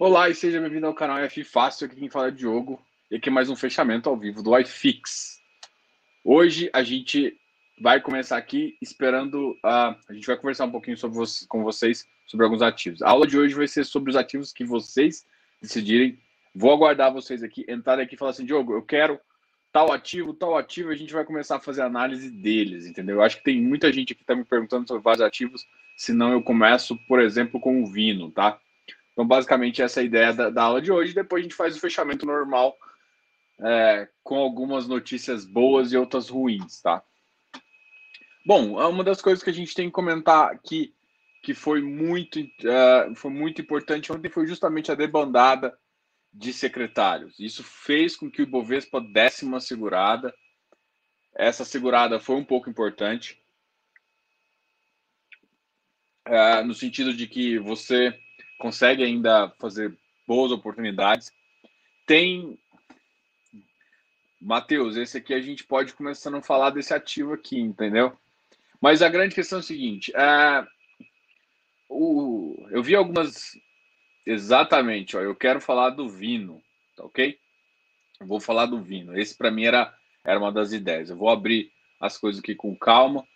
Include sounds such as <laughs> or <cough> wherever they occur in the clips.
Olá e seja bem-vindo ao canal F Fácil, aqui quem fala é Diogo, e aqui é mais um fechamento ao vivo do iFix. Hoje a gente vai começar aqui esperando, uh, a gente vai conversar um pouquinho sobre com vocês sobre alguns ativos. A aula de hoje vai ser sobre os ativos que vocês decidirem. Vou aguardar vocês aqui, entrar aqui e falar assim, Diogo, eu quero tal ativo, tal ativo, a gente vai começar a fazer análise deles, entendeu? Eu acho que tem muita gente aqui que está me perguntando sobre vários ativos, senão eu começo, por exemplo, com o Vino, tá? Então, basicamente, essa é a ideia da, da aula de hoje. Depois a gente faz o fechamento normal é, com algumas notícias boas e outras ruins, tá? Bom, uma das coisas que a gente tem que comentar aqui que foi muito, uh, foi muito importante ontem foi justamente a debandada de secretários. Isso fez com que o Ibovespa desse uma segurada. Essa segurada foi um pouco importante, uh, no sentido de que você consegue ainda fazer boas oportunidades. Tem. Matheus, esse aqui a gente pode começar a falar desse ativo aqui, entendeu? Mas a grande questão é o seguinte: é, o, eu vi algumas. Exatamente, ó, eu quero falar do Vino, tá ok? Vou falar do Vino. Esse para mim era, era uma das ideias. Eu vou abrir as coisas aqui com calma,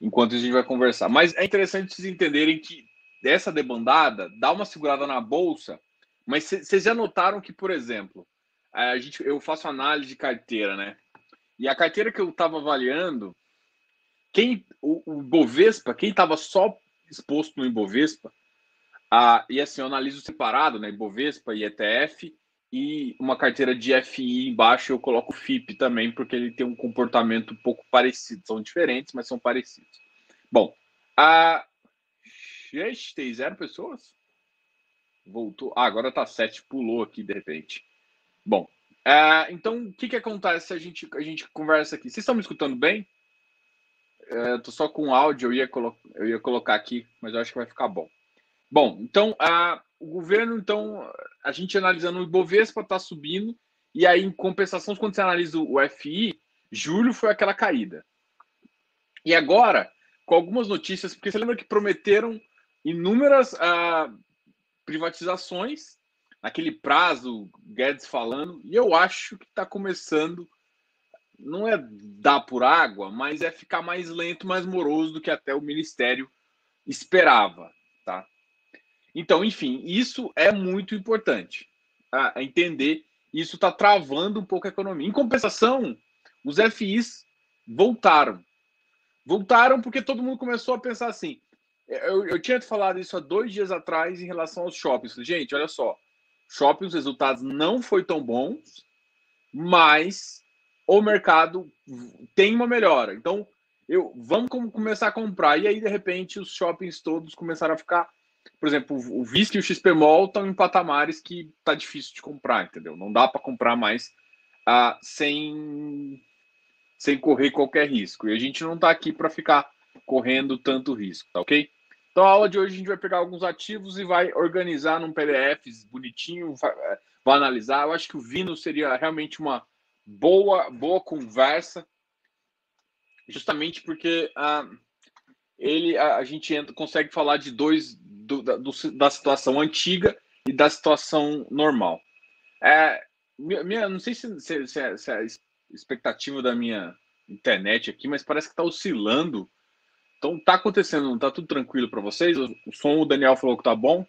enquanto a gente vai conversar. Mas é interessante vocês entenderem que dessa debandada, dá uma segurada na bolsa, mas vocês já notaram que, por exemplo, a gente, eu faço análise de carteira, né? E a carteira que eu estava avaliando, quem o, o Bovespa, quem estava só exposto no Ibovespa, a, e assim, eu analiso separado, né? Ibovespa e ETF, e uma carteira de FI embaixo eu coloco o FIP também, porque ele tem um comportamento um pouco parecido. São diferentes, mas são parecidos. Bom, a, Gente, tem zero pessoas? Voltou. Ah, agora tá sete, pulou aqui de repente. Bom, é, então o que, que acontece se a gente, a gente conversa aqui? Vocês estão me escutando bem? É, tô só com áudio, eu ia, eu ia colocar aqui, mas eu acho que vai ficar bom. Bom, então a, o governo, então, a gente analisando o Ibovespa está subindo, e aí, em compensação, quando você analisa o FI, julho foi aquela caída. E agora, com algumas notícias, porque você lembra que prometeram inúmeras uh, privatizações, naquele prazo, Guedes falando, e eu acho que está começando, não é dar por água, mas é ficar mais lento, mais moroso do que até o Ministério esperava, tá? Então, enfim, isso é muito importante a, entender. Isso está travando um pouco a economia. Em compensação, os FIs voltaram. Voltaram porque todo mundo começou a pensar assim: eu, eu tinha falado isso há dois dias atrás em relação aos shoppings. Gente, olha só. Shopping, os resultados não foi tão bons, mas o mercado tem uma melhora. Então, eu vamos começar a comprar. E aí, de repente, os shoppings todos começaram a ficar. Por exemplo, o VISC e o XP Mall estão em patamares que tá difícil de comprar, entendeu? Não dá para comprar mais uh, sem, sem correr qualquer risco. E a gente não está aqui para ficar correndo tanto risco, tá ok? Então, a aula de hoje a gente vai pegar alguns ativos e vai organizar num PDF bonitinho, vai, é, vai analisar. Eu acho que o Vino seria realmente uma boa, boa conversa, justamente porque ah, ele, a, a, gente entra, consegue falar de dois, do, da, do, da situação antiga e da situação normal. É, minha, não sei se, se, se, é, se é a expectativa da minha internet aqui, mas parece que está oscilando então tá acontecendo, tá tudo tranquilo para vocês. O som o Daniel falou que tá bom,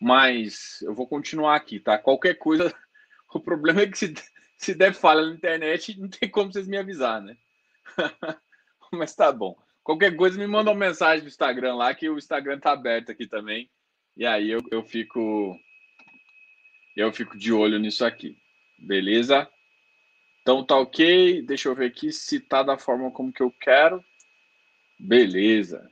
mas eu vou continuar aqui, tá? Qualquer coisa, <laughs> o problema é que se, se der falha na internet, não tem como vocês me avisar, né? <laughs> mas tá bom. Qualquer coisa me manda uma mensagem no Instagram lá, que o Instagram tá aberto aqui também. E aí eu, eu fico eu fico de olho nisso aqui. Beleza? Então tá ok. Deixa eu ver aqui se tá da forma como que eu quero. Beleza.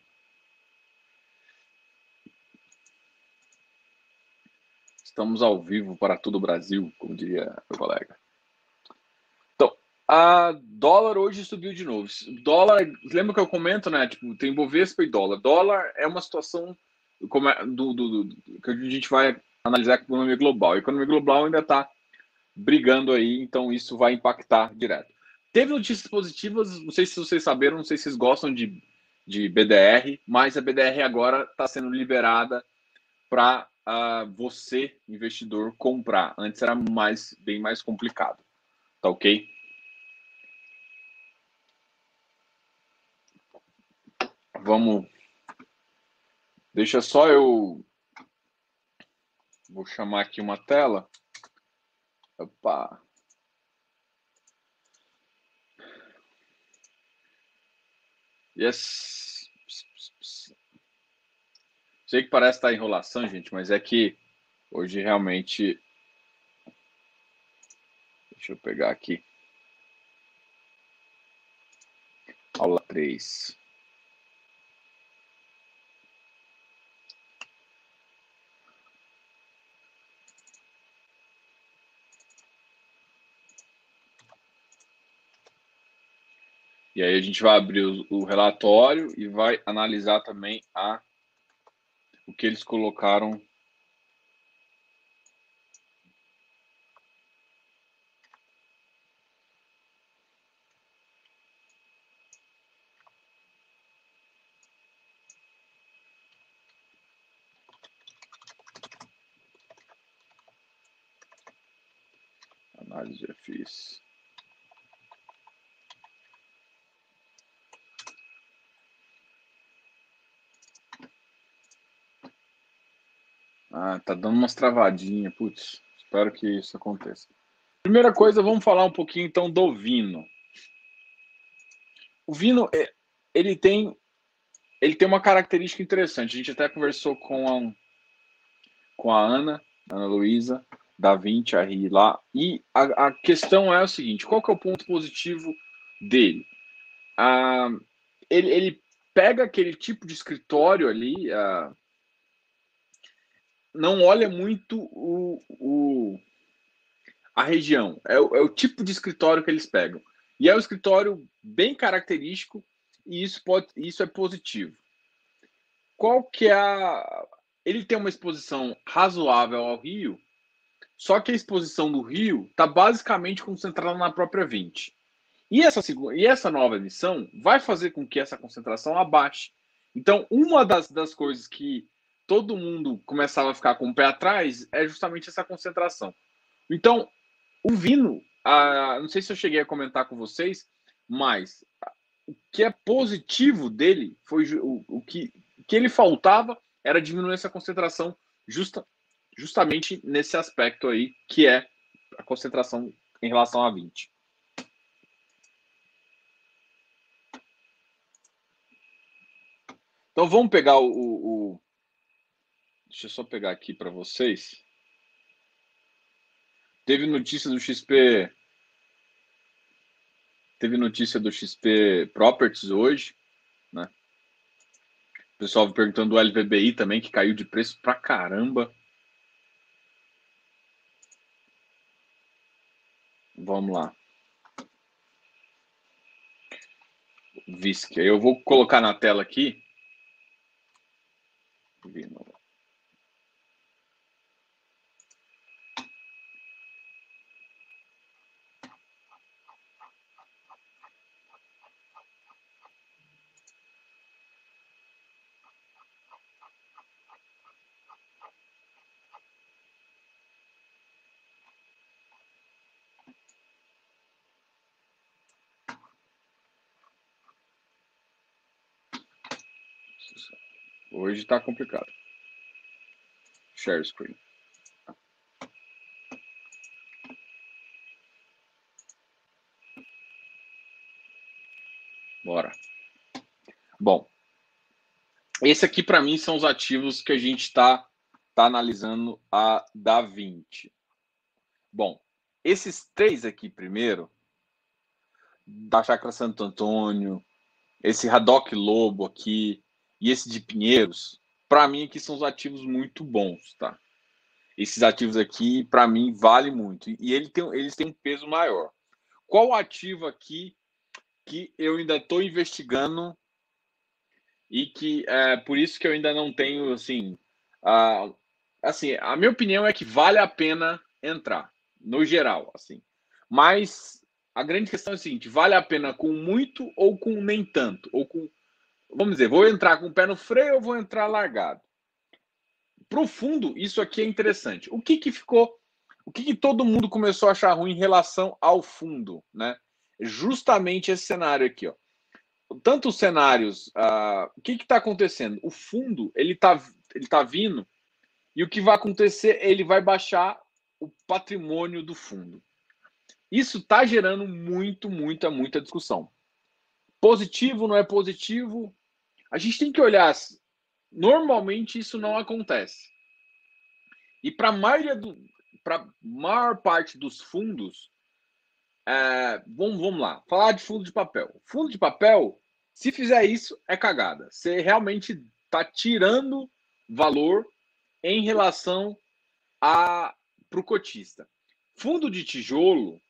Estamos ao vivo para todo o Brasil, como diria meu colega. Então, a dólar hoje subiu de novo. Dólar, lembra que eu comento, né? Tipo, tem Bovespa e dólar. Dólar é uma situação como é, do, do, do, que a gente vai analisar a economia global. A economia global ainda está brigando aí, então isso vai impactar direto. Teve notícias positivas, não sei se vocês saberam, não sei se vocês gostam de de BDR, mas a BDR agora está sendo liberada para uh, ah, você, investidor, comprar. Antes era mais, bem mais complicado. Tá ok? Vamos. Deixa só eu. Vou chamar aqui uma tela. Opa. Yes. Sei que parece estar enrolação, gente, mas é que hoje realmente. Deixa eu pegar aqui. Aula 3. E aí a gente vai abrir o, o relatório e vai analisar também a o que eles colocaram análise de FIS. Ah, tá dando umas travadinhas, putz. Espero que isso aconteça. Primeira coisa, vamos falar um pouquinho então do vino. O vino, é, ele tem, ele tem uma característica interessante. A gente até conversou com a, com a Ana, Ana Luísa, da 20, a Ri lá. E a, a, questão é o seguinte: qual que é o ponto positivo dele? Ah, ele, ele pega aquele tipo de escritório ali, ah, não olha muito o, o a região, é o, é o, tipo de escritório que eles pegam. E é um escritório bem característico e isso, pode, isso é positivo. Qual que é a. Ele tem uma exposição razoável ao Rio, só que a exposição do Rio está basicamente concentrada na própria 20. E essa, e essa nova emissão vai fazer com que essa concentração abaixe. Então, uma das, das coisas que todo mundo começava a ficar com o pé atrás é justamente essa concentração. Então, o Vino, não sei se eu cheguei a comentar com vocês, mas o que é positivo dele foi o, o que, que ele faltava era diminuir essa concentração justa, justamente nesse aspecto aí, que é a concentração em relação a 20. Então vamos pegar o, o, Deixa eu só pegar aqui para vocês. Teve notícia do XP. Teve notícia do XP Properties hoje, né? O pessoal perguntando do LVBI também, que caiu de preço pra caramba. Vamos lá. VISC. Eu vou colocar na tela aqui. Hoje está complicado. Share screen. Bora. Bom, esse aqui para mim são os ativos que a gente está tá analisando a da 20. Bom, esses três aqui primeiro, da Chácara Santo Antônio, esse Radoc Lobo aqui, e esse de Pinheiros, para mim aqui são os ativos muito bons, tá? Esses ativos aqui, para mim, vale muito. E ele tem, eles têm um peso maior. Qual ativo aqui que eu ainda estou investigando e que é por isso que eu ainda não tenho, assim, a, assim, a minha opinião é que vale a pena entrar, no geral, assim. Mas a grande questão é a seguinte: vale a pena com muito ou com nem tanto, ou com vamos dizer, vou entrar com o pé no freio ou vou entrar largado? para o fundo, isso aqui é interessante. O que, que ficou, o que, que todo mundo começou a achar ruim em relação ao fundo, né? Justamente esse cenário aqui, ó. Tanto os cenários, uh, o que está acontecendo? O fundo ele está ele tá vindo e o que vai acontecer? Ele vai baixar o patrimônio do fundo. Isso está gerando muito, muita, muita discussão. Positivo, não é positivo? A gente tem que olhar. Normalmente isso não acontece. E para a maioria do, para maior parte dos fundos, é, vamos, vamos lá, falar de fundo de papel. Fundo de papel, se fizer isso, é cagada. Você realmente está tirando valor em relação a para o cotista. Fundo de tijolo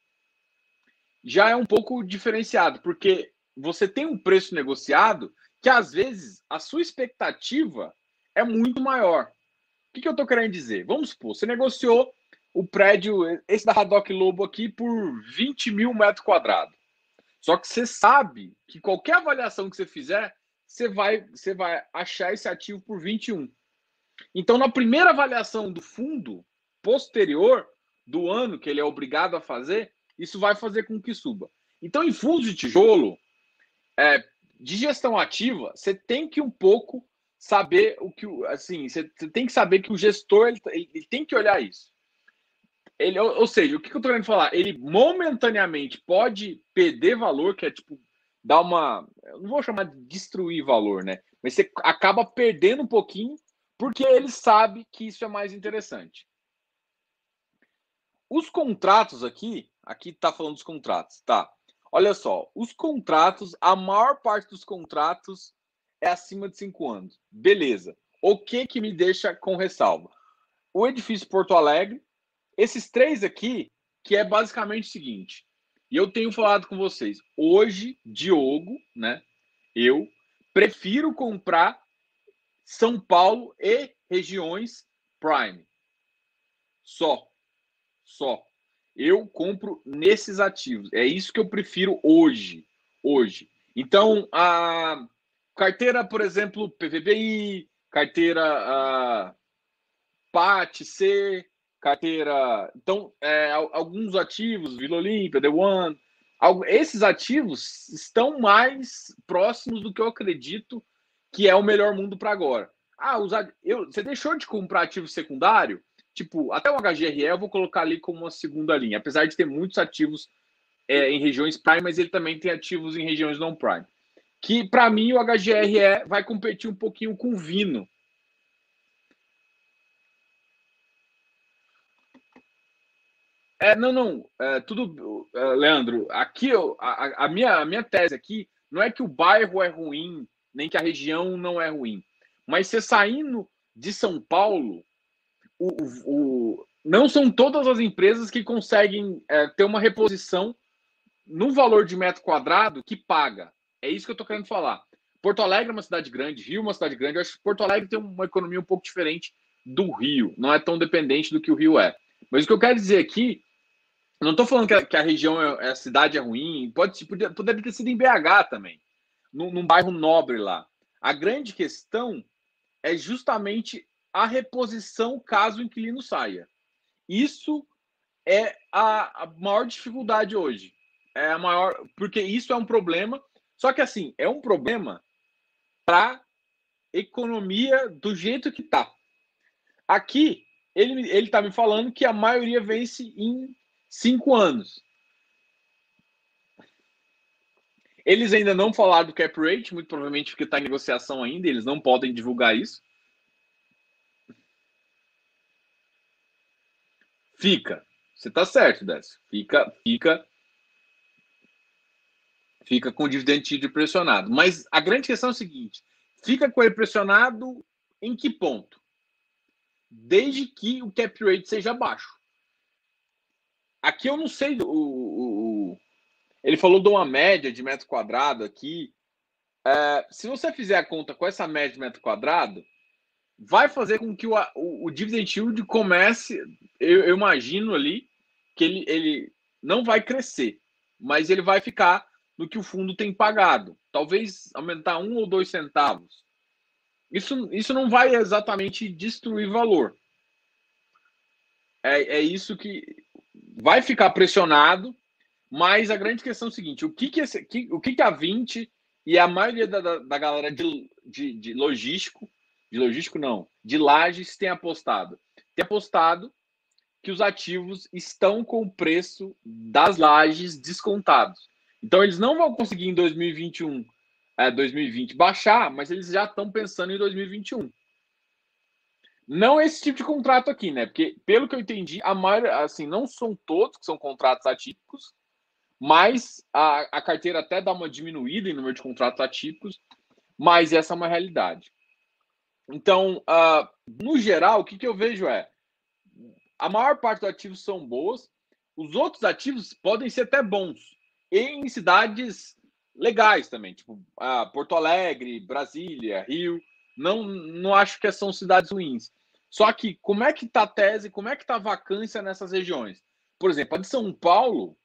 já é um pouco diferenciado, porque você tem um preço negociado que às vezes a sua expectativa é muito maior. O que, que eu estou querendo dizer? Vamos supor, você negociou o prédio, esse da Haddock Lobo aqui, por 20 mil metros quadrados. Só que você sabe que qualquer avaliação que você fizer, você vai, você vai achar esse ativo por 21. Então, na primeira avaliação do fundo, posterior do ano que ele é obrigado a fazer, isso vai fazer com que suba. Então, em fundos de tijolo, é, de gestão ativa, você tem que um pouco saber o que, assim, você, tem que saber que o gestor ele, ele tem que olhar isso. Ele, ou, ou seja, o que, que eu estou querendo falar? Ele momentaneamente pode perder valor, que é tipo dar uma, não vou chamar de destruir valor, né? Mas você acaba perdendo um pouquinho porque ele sabe que isso é mais interessante. Os contratos aqui, aqui está falando dos contratos, tá? Olha só, os contratos, a maior parte dos contratos é acima de cinco anos. Beleza. O que que me deixa com ressalva? O edifício Porto Alegre, esses três aqui, que é basicamente o seguinte. E eu tenho falado com vocês. Hoje, Diogo, né? Eu prefiro comprar São Paulo e regiões Prime. Só só. Eu compro nesses ativos. É isso que eu prefiro hoje. Hoje. Então, a carteira, por exemplo, PVBI, carteira a PAT, C, carteira. Então, é, alguns ativos, Vila Olímpia, The One, esses ativos estão mais próximos do que eu acredito que é o melhor mundo para agora. Ah, usar, eu, você deixou de comprar ativo secundário? Tipo, até o HGRE eu vou colocar ali como uma segunda linha, apesar de ter muitos ativos é, em regiões Prime, mas ele também tem ativos em regiões não Prime. Que para mim o HGRE vai competir um pouquinho com o Vino. É, não, não, é, tudo, é, Leandro, aqui eu, a, a, minha, a minha tese aqui não é que o bairro é ruim, nem que a região não é ruim, mas você saindo de São Paulo, o, o, não são todas as empresas que conseguem é, ter uma reposição no valor de metro quadrado que paga. É isso que eu estou querendo falar. Porto Alegre é uma cidade grande, Rio é uma cidade grande. Eu acho que Porto Alegre tem uma economia um pouco diferente do Rio. Não é tão dependente do que o Rio é. Mas o que eu quero dizer aqui, não estou falando que a, que a região, é, a cidade é ruim. Pode, poderia ter sido em BH também, num, num bairro nobre lá. A grande questão é justamente a reposição caso o inquilino saia. Isso é a, a maior dificuldade hoje. É a maior, porque isso é um problema. Só que assim, é um problema para economia do jeito que tá. Aqui, ele ele está me falando que a maioria vence em cinco anos. Eles ainda não falaram do cap rate, muito provavelmente porque está em negociação ainda, eles não podem divulgar isso. Fica. Você está certo, Décio. Fica, fica, fica com o dividend pressionado. Mas a grande questão é o seguinte: fica com ele pressionado em que ponto? Desde que o cap rate seja baixo. Aqui eu não sei. O, o, o ele falou de uma média de metro quadrado aqui. É, se você fizer a conta com essa média de metro quadrado, vai fazer com que o, o, o dividend yield comece, eu, eu, imagino ali, que ele, ele não vai crescer, mas ele vai ficar no que o fundo tem pagado. Talvez aumentar um ou dois centavos. isso, isso não vai exatamente destruir valor. É, é isso que vai ficar pressionado, mas a grande questão é o seguinte: o que, que, esse, que, o que, que a 20 e a maioria da, da, da galera de, de, de, logístico, de logístico não, de lajes tem apostado? Tem apostado que os ativos estão com o preço das lajes descontados. Então eles não vão conseguir em 2021, é, 2020 baixar, mas eles já estão pensando em 2021. Não esse tipo de contrato aqui, né? Porque, pelo que eu entendi, a maioria, assim, não são todos que são contratos atípicos, mas a, a carteira até dá uma diminuída em número de contratos atípicos, mas essa é uma realidade. Então, uh, no geral, o que, que eu vejo é a maior parte dos ativos são boas, os outros ativos podem ser até bons, em cidades legais também, tipo uh, Porto Alegre, Brasília, Rio. Não, não acho que são cidades ruins. Só que como é que está a tese, como é que está a vacância nessas regiões? Por exemplo, a de São Paulo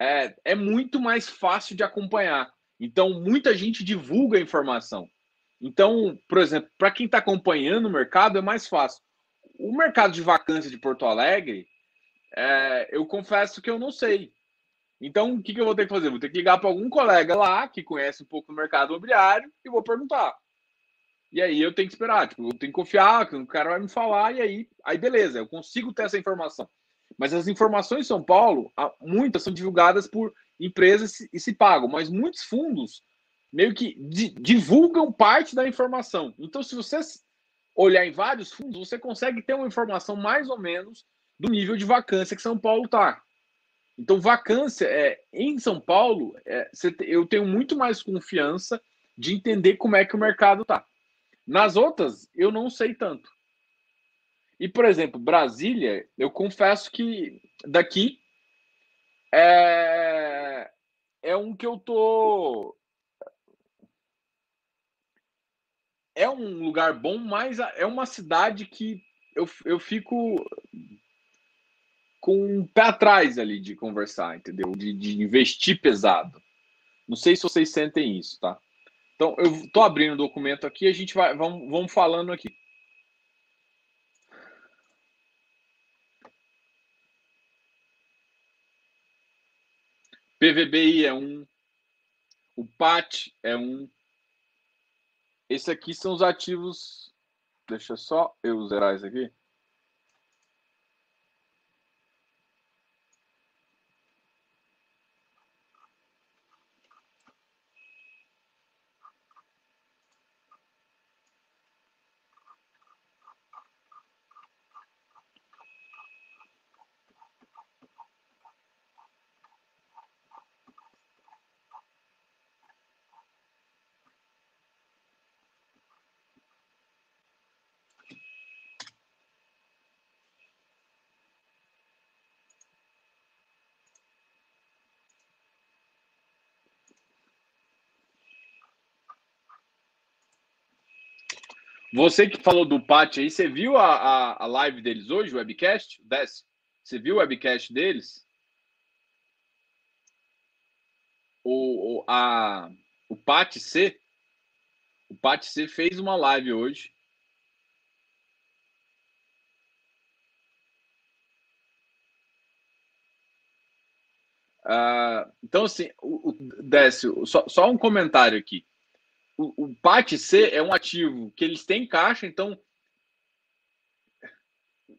é, é muito mais fácil de acompanhar. Então, muita gente divulga a informação. Então, por exemplo, para quem está acompanhando o mercado, é mais fácil. O mercado de vacância de Porto Alegre, é, eu confesso que eu não sei. Então, o que, que eu vou ter que fazer? Vou ter que ligar para algum colega lá que conhece um pouco do mercado imobiliário e vou perguntar. E aí eu tenho que esperar, tipo, eu tenho que confiar que o cara vai me falar e aí, aí beleza, eu consigo ter essa informação. Mas as informações em São Paulo, muitas são divulgadas por empresas e se pagam, mas muitos fundos meio que divulgam parte da informação. Então, se você olhar em vários fundos, você consegue ter uma informação mais ou menos do nível de vacância que São Paulo está. Então, vacância é, em São Paulo, é, eu tenho muito mais confiança de entender como é que o mercado está. Nas outras, eu não sei tanto. E, por exemplo, Brasília, eu confesso que daqui é, é um que eu tô. É um lugar bom, mas é uma cidade que eu, eu fico com um pé atrás ali de conversar, entendeu? De, de investir pesado. Não sei se vocês sentem isso, tá? Então, eu estou abrindo o documento aqui, a gente vai, vamos, vamos falando aqui. PVBI é um, o PAT é um. Esse aqui são os ativos. Deixa só eu zerar isso aqui. Você que falou do Pat aí, você viu a, a, a, live deles hoje, o webcast? Desce. Você viu o webcast deles? O, o, a, o Pat C. O Pat C fez uma live hoje. Uh, então, assim, o, o Décio, só, só um comentário aqui o, o PAT C é um ativo que eles têm caixa, então.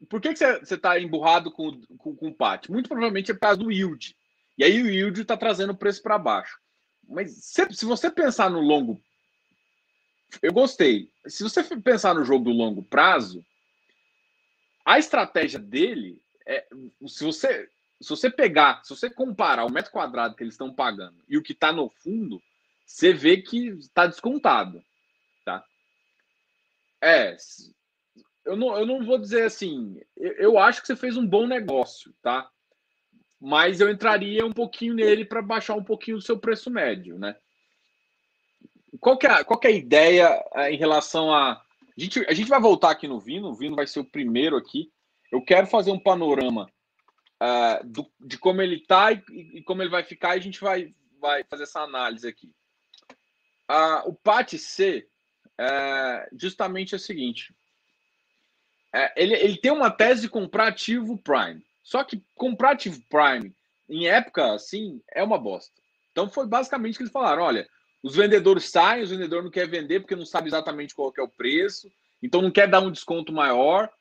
Por que, que você está emburrado com, com, com o PAT? Muito provavelmente é por causa do yield. E aí o yield está trazendo o preço para baixo. Mas se, se você pensar no longo. Eu gostei. Se você pensar no jogo do longo prazo, a estratégia dele é. Se você, se você pegar, se você comparar o metro quadrado que eles estão pagando e o que está no fundo, você vê que está descontado, tá? É, eu não, eu não vou dizer assim, eu, eu acho que você fez um bom negócio, tá? Mas eu entraria um pouquinho nele para baixar um pouquinho o seu preço médio, né? Qual que é, qual que é a ideia é, em relação a... A gente, a gente vai voltar aqui no Vino, o Vino vai ser o primeiro aqui. Eu quero fazer um panorama uh, do, de como ele está e, e, como ele vai ficar, e a gente vai, vai fazer essa análise aqui o PAT C, é justamente o seguinte: é, ele, ele tem uma tese de comprar ativo Prime. Só que comprar ativo Prime em época assim é uma bosta. Então foi basicamente que eles falaram: olha, os vendedores saem, os vendedores não querem vender porque não sabe exatamente qual é o preço, então não quer dar um desconto maior.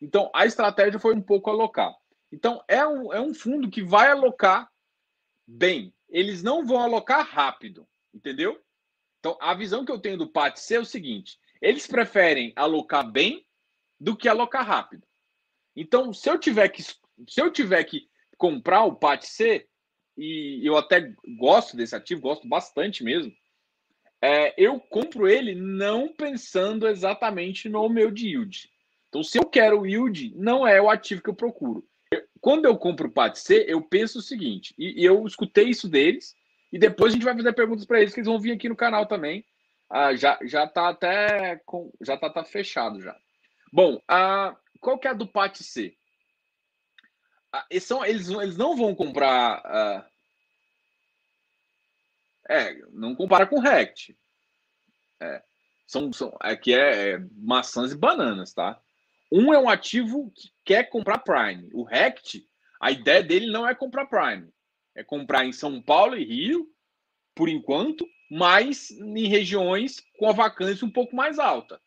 Então a estratégia foi um pouco alocar. Então é um, é um fundo que vai alocar bem. Eles não vão alocar rápido, entendeu? Então a visão que eu tenho do PATC é o seguinte: eles preferem alocar bem do que alocar rápido. Então, se eu tiver que, se eu tiver que comprar o PATC, e eu até gosto desse ativo, gosto bastante mesmo, é, eu compro ele não pensando exatamente no meu yield. Então, se eu quero yield, não é o ativo que eu procuro. Quando eu compro o PATC, eu penso o seguinte, e, eu escutei isso deles, e depois a gente vai fazer perguntas para eles, que eles vão vir aqui no canal também. Ah, já, já tá até com, já tá, tá fechado já. Bom, a, qual que é a do PAT C? A, eles, são, eles, eles não vão comprar. A, é, não compara com Rect. É, são, são, aqui é, é maçãs e bananas, tá? Um é um ativo que quer comprar Prime. O Rect, a ideia dele não é comprar Prime. É comprar em São Paulo e Rio, por enquanto, mas em regiões com a vacância um pouco mais alta.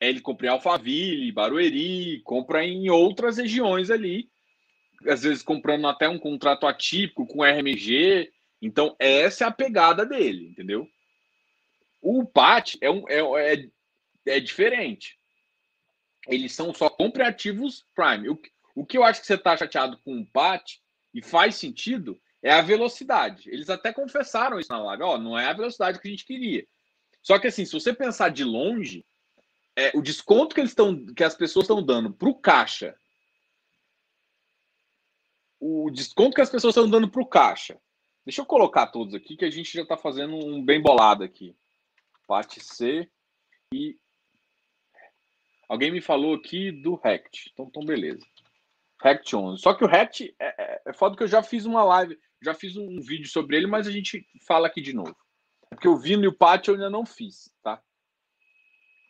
É, ele compra em Alphaville, Barueri, compra em outras regiões ali, às vezes comprando até um contrato atípico com RMG. Então, essa é a pegada dele, entendeu? O PAT é, um, é, é, é diferente. Eles são só ativos Prime. O, o que eu acho que você está chateado com o PAT, e faz sentido, é a velocidade. Eles até confessaram isso na live. Ó, não é a velocidade que a gente queria. Só que assim, se você pensar de longe, é, o desconto que eles estão, que as pessoas estão dando para o caixa, o desconto que as pessoas estão dando para o caixa. Deixa eu colocar todos aqui que a gente já está fazendo um bem bolado aqui. Parte C e alguém me falou aqui do Rect. Então, então beleza. Rect 11. Só que o Rect é, é, é foda que eu já fiz uma live, já fiz um vídeo sobre ele, mas a gente fala aqui de novo. É porque o Vino e o Pat eu ainda não fiz, tá?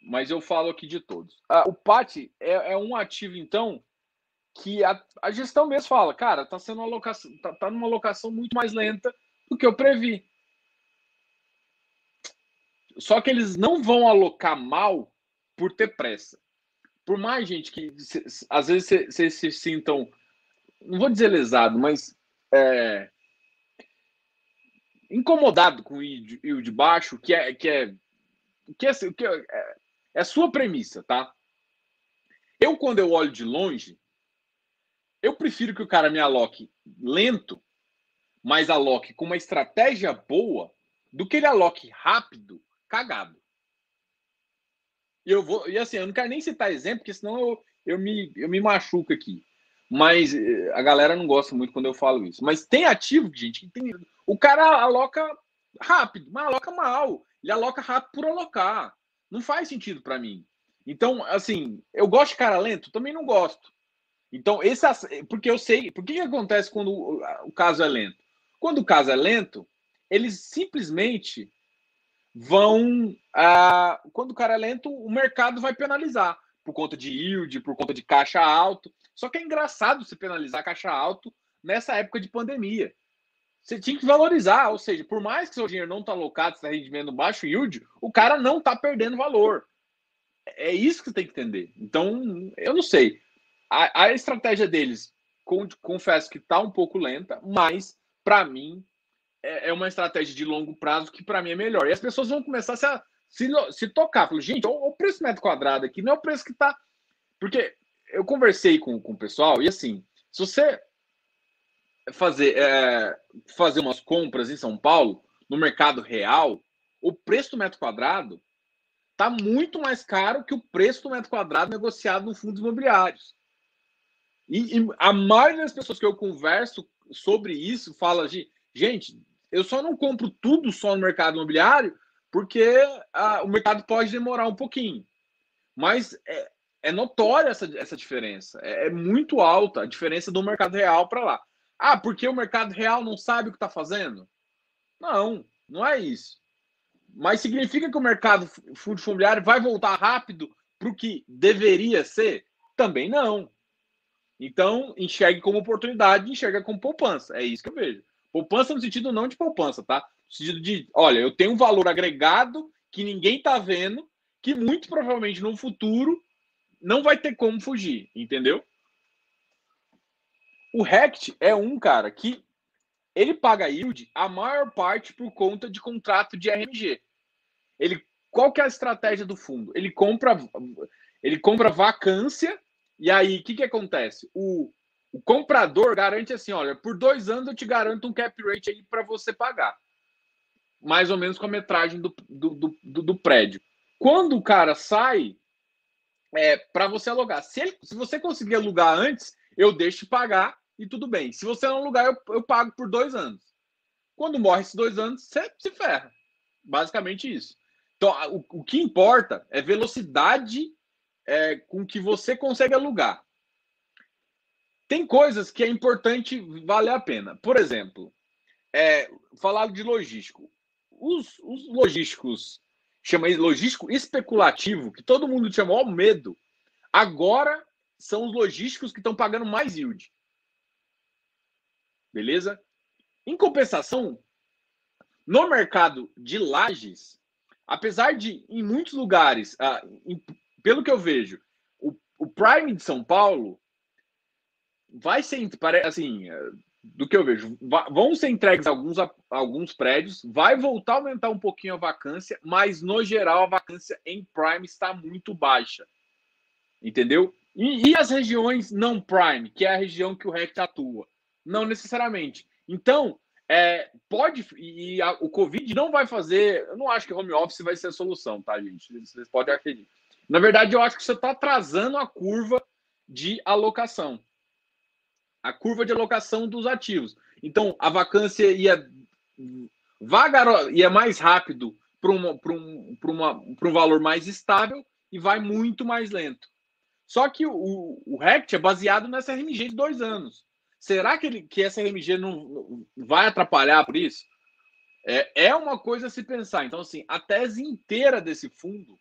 mas eu falo aqui de todos. Ah, o PAT é, é, um ativo, então, que a, a, gestão mesmo fala, cara, tá sendo uma alocação, tá, tá numa alocação muito mais lenta do que eu previ. Só que eles não vão alocar mal por ter pressa. Por mais, gente, que se, às vezes vocês se sintam, não vou dizer lesado, mas é, incomodado com o yield baixo, que é, que é que, é, que é, é a sua premissa, tá? Eu, quando eu olho de longe, eu prefiro que o cara me aloque lento, mas aloque com uma estratégia boa, do que ele aloque rápido, cagado. E eu vou, e assim, eu não quero nem citar exemplo, porque senão eu, eu, me, eu me machuco aqui. Mas eh, a galera não gosta muito quando eu falo isso. Mas tem ativo, gente, que tem. O cara aloca rápido, mas aloca mal. Ele aloca rápido por alocar. Não faz sentido para mim. Então, assim, eu gosto de cara lento? Também não gosto. Então, esse, porque eu sei. Por que, acontece quando o caso é lento? Quando o caso é lento, eles simplesmente vão. Ah, quando o cara é lento, o mercado vai penalizar por conta de yield, por conta de caixa alto. Só que é engraçado se penalizar caixa alto nessa época de pandemia. Você tinha que valorizar, ou seja, por mais que seu dinheiro não está alocado, está rendimento baixo yield, o cara não está perdendo valor. É isso que tem que entender. Então, eu não sei. A, a estratégia deles, confesso que está um pouco lenta, mas para mim é, é, uma estratégia de longo prazo que para mim é melhor. E as pessoas vão começar a se, se, se tocar. Falei, gente, o, o preço metro quadrado aqui não é o preço que está. Porque eu conversei com, com o pessoal e assim, se você fazer, é, fazer umas compras em São Paulo, no mercado real, o preço do metro quadrado está muito mais caro que o preço do metro quadrado negociado no fundos imobiliários. E, e, a maioria das pessoas que eu converso sobre isso fala, gente, eu só não compro tudo só no mercado imobiliário porque a, o mercado pode demorar um pouquinho. Mas é, é notória essa, essa diferença. É, é muito alta a diferença do mercado real para lá. Ah, porque o mercado real não sabe o que está fazendo? Não, não é isso. Mas significa que o mercado fundo imobiliário vai voltar rápido para o que deveria ser? Também não. Então, enxergue como oportunidade, enxerga como poupança. É isso que eu vejo. Poupança no sentido não de poupança, tá? No sentido de, olha, eu tenho um valor agregado que ninguém está vendo, que muito provavelmente no futuro não vai ter como fugir, entendeu? O Rect é um cara que ele paga yield a maior parte por conta de contrato de RMG. Ele, qual que é a estratégia do fundo? Ele compra, ele compra vacância e aí o que, que acontece? O, o comprador garante assim, olha, por dois anos eu te garanto um cap rate aí para você pagar, mais ou menos com a metragem do, do, do, do prédio. Quando o cara sai, é, para você alugar. Se, ele, se você conseguir alugar antes, eu deixo de pagar e tudo bem. Se você não alugar, eu, eu pago por dois anos. Quando morre esses dois anos, você se ferra. Basicamente isso. Então, o, o que importa é velocidade é, com que você consegue alugar. Tem coisas que é importante valer a pena. Por exemplo, é, falar de logístico. Os, os logísticos chama logístico especulativo, que todo mundo chama ó medo, agora são os logísticos que estão pagando mais yield. Beleza? Em compensação, no mercado de lajes, apesar de em muitos lugares, ah, em, pelo que eu vejo, o, o Prime de São Paulo vai ser assim, do que eu vejo, vão ser entregues alguns, alguns prédios, vai voltar a aumentar um pouquinho a vacância, mas no geral a vacância em Prime está muito baixa. Entendeu? E, e as regiões não Prime, que é a região que o REC atua? Não necessariamente. Então, é, pode. E a, o Covid não vai fazer. Eu não acho que home office vai ser a solução, tá, gente? Vocês podem acreditar. Na verdade, eu acho que você está atrasando a curva de alocação a curva de alocação dos ativos. Então, a vacância ia vagar, ia mais rápido para um, um, um valor mais estável e vai muito mais lento. Só que o, o RECT é baseado nessa RMG de dois anos. Será que, ele, que essa RMG não, não vai atrapalhar por isso? É, é uma coisa a se pensar. Então, assim, a tese inteira desse fundo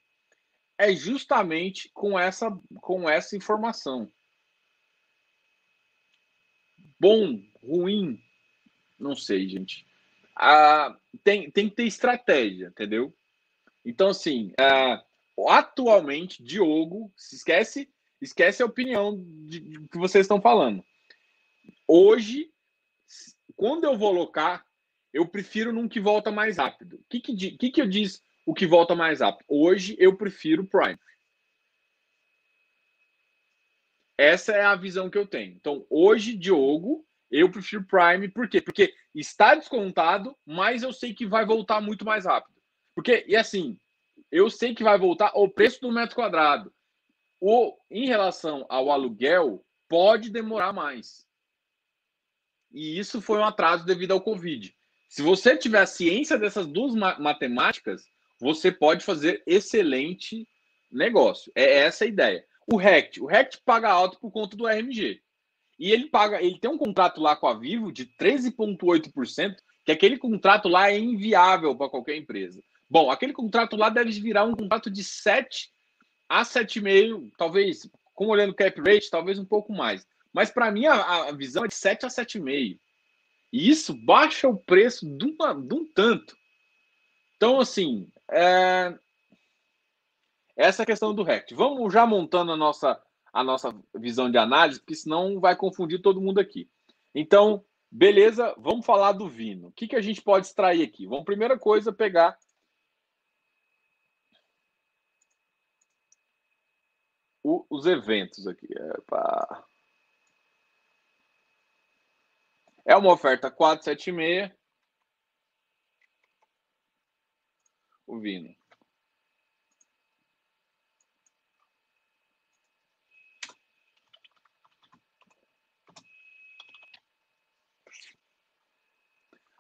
é justamente com essa, com essa informação. Bom, ruim, não sei, gente. Ah, tem, tem que ter estratégia, entendeu? Então, assim, ah, atualmente, Diogo, se esquece, esquece a opinião de, de, que vocês estão falando. Hoje, quando eu vou alocar, eu prefiro num que volta mais rápido. O que, que, que, que eu disse o que volta mais rápido? Hoje eu prefiro Prime. Essa é a visão que eu tenho. Então, hoje, Diogo, eu prefiro Prime, por quê? Porque está descontado, mas eu sei que vai voltar muito mais rápido. Porque, e assim, eu sei que vai voltar o preço do metro quadrado. O, em relação ao aluguel, pode demorar mais. E isso foi um atraso devido ao Covid. Se você tiver ciência dessas duas matemáticas, você pode fazer excelente negócio. É essa a ideia. O RECT, o RECT paga alto por conta do RMG. E ele paga, ele tem um contrato lá com a Vivo de 13,8%, que aquele contrato lá é inviável para qualquer empresa. Bom, aquele contrato lá deve virar um contrato de 7 a 7,5, talvez, como olhando cap rate, talvez um pouco mais. Mas para mim a, a, visão é de 7 a 7,5. E isso baixa o preço de, uma, de um tanto. Então, assim, é, essa é a questão do RECT. Vamos já montando a nossa, a nossa visão de análise, porque senão vai confundir todo mundo aqui. Então, beleza, vamos falar do Vino. O que, que a gente pode extrair aqui? Vamos, primeira coisa, pegar os eventos aqui. Epa. É uma oferta 476. O Vino.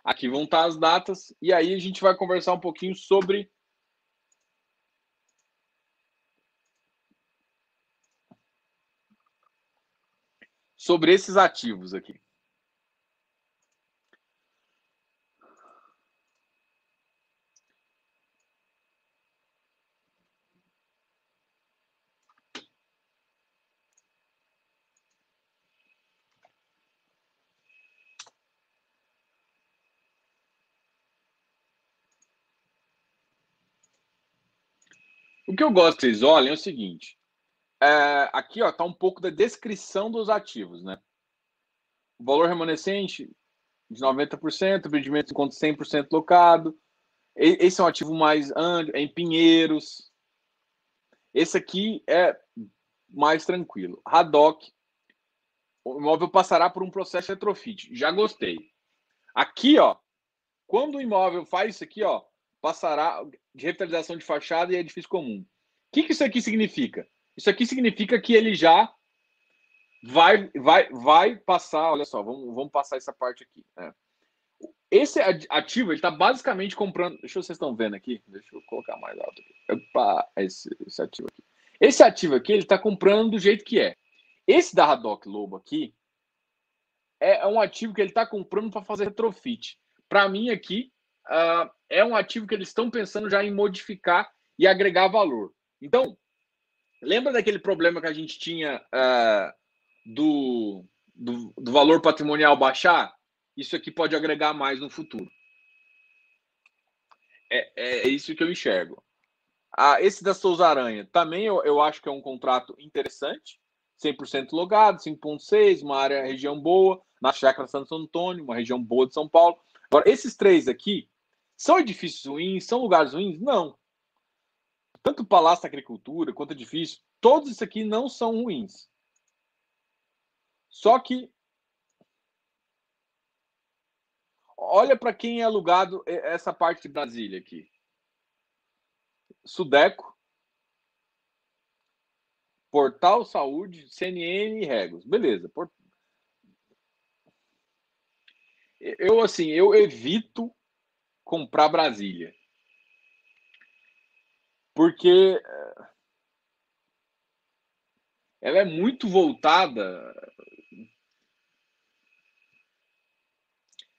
Aqui vão estar as datas e aí a gente vai conversar um pouquinho sobre sobre esses ativos aqui. Que eu gosto que vocês olhem é o seguinte. É, aqui está um pouco da descrição dos ativos, né? O valor remanescente de 90%, empreendimento enquanto 100% locado. Esse é um ativo mais é em Pinheiros. Esse aqui é mais tranquilo. Haddock, o imóvel passará por um processo retrofit. Já gostei. Aqui, ó, quando o imóvel faz isso aqui, ó, passará de revitalização de fachada e edifício comum. O que, que isso aqui significa? Isso aqui significa que ele já vai, vai, vai passar. Olha só, vamos, vamos passar essa parte aqui. Né? Esse ativo, ele está basicamente comprando. Deixa eu vocês estão vendo aqui. Deixa eu colocar mais alto aqui. Opa, esse, esse ativo aqui. Esse ativo aqui, ele está comprando do jeito que é. Esse da Haddock Lobo aqui é, um ativo que ele está comprando para fazer retrofit. Para mim, aqui, uh, é um ativo que eles estão pensando já em modificar e agregar valor. Então, lembra daquele problema que a gente tinha uh, do, do, do valor patrimonial baixar? Isso aqui pode agregar mais no futuro. É, é, isso que eu enxergo. Ah, esse da Souza Aranha também eu, eu acho que é um contrato interessante. 100% logado, 5.6, uma área, região boa, na Chácara Santo Antônio, uma região boa de São Paulo. Agora, esses três aqui, são edifícios ruins, são lugares ruins? Não. Tanto o Palácio da Agricultura quanto o edifício, todos isso aqui não são ruins. Só que olha para quem é alugado essa parte de Brasília aqui. Sudeco, Portal Saúde, CNN e Regos. Beleza. Eu, assim, eu evito comprar Brasília. Porque eh, ela é muito voltada.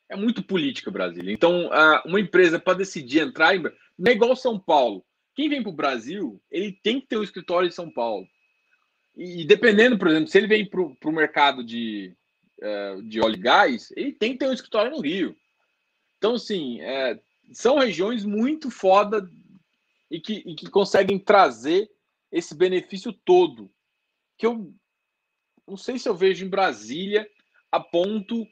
É muito política Brasília. Então, uma empresa para decidir entrar. Não é igual São Paulo. Quem vem para o Brasil, ele tem que ter um escritório em São Paulo. E dependendo, por exemplo, se ele vem para o mercado de, uh, de óleo e gás, ele tem que ter um escritório no Rio. Então, assim, é, são regiões muito foda e que, e que conseguem trazer esse benefício todo. Que eu não sei se eu vejo em Brasília a ponto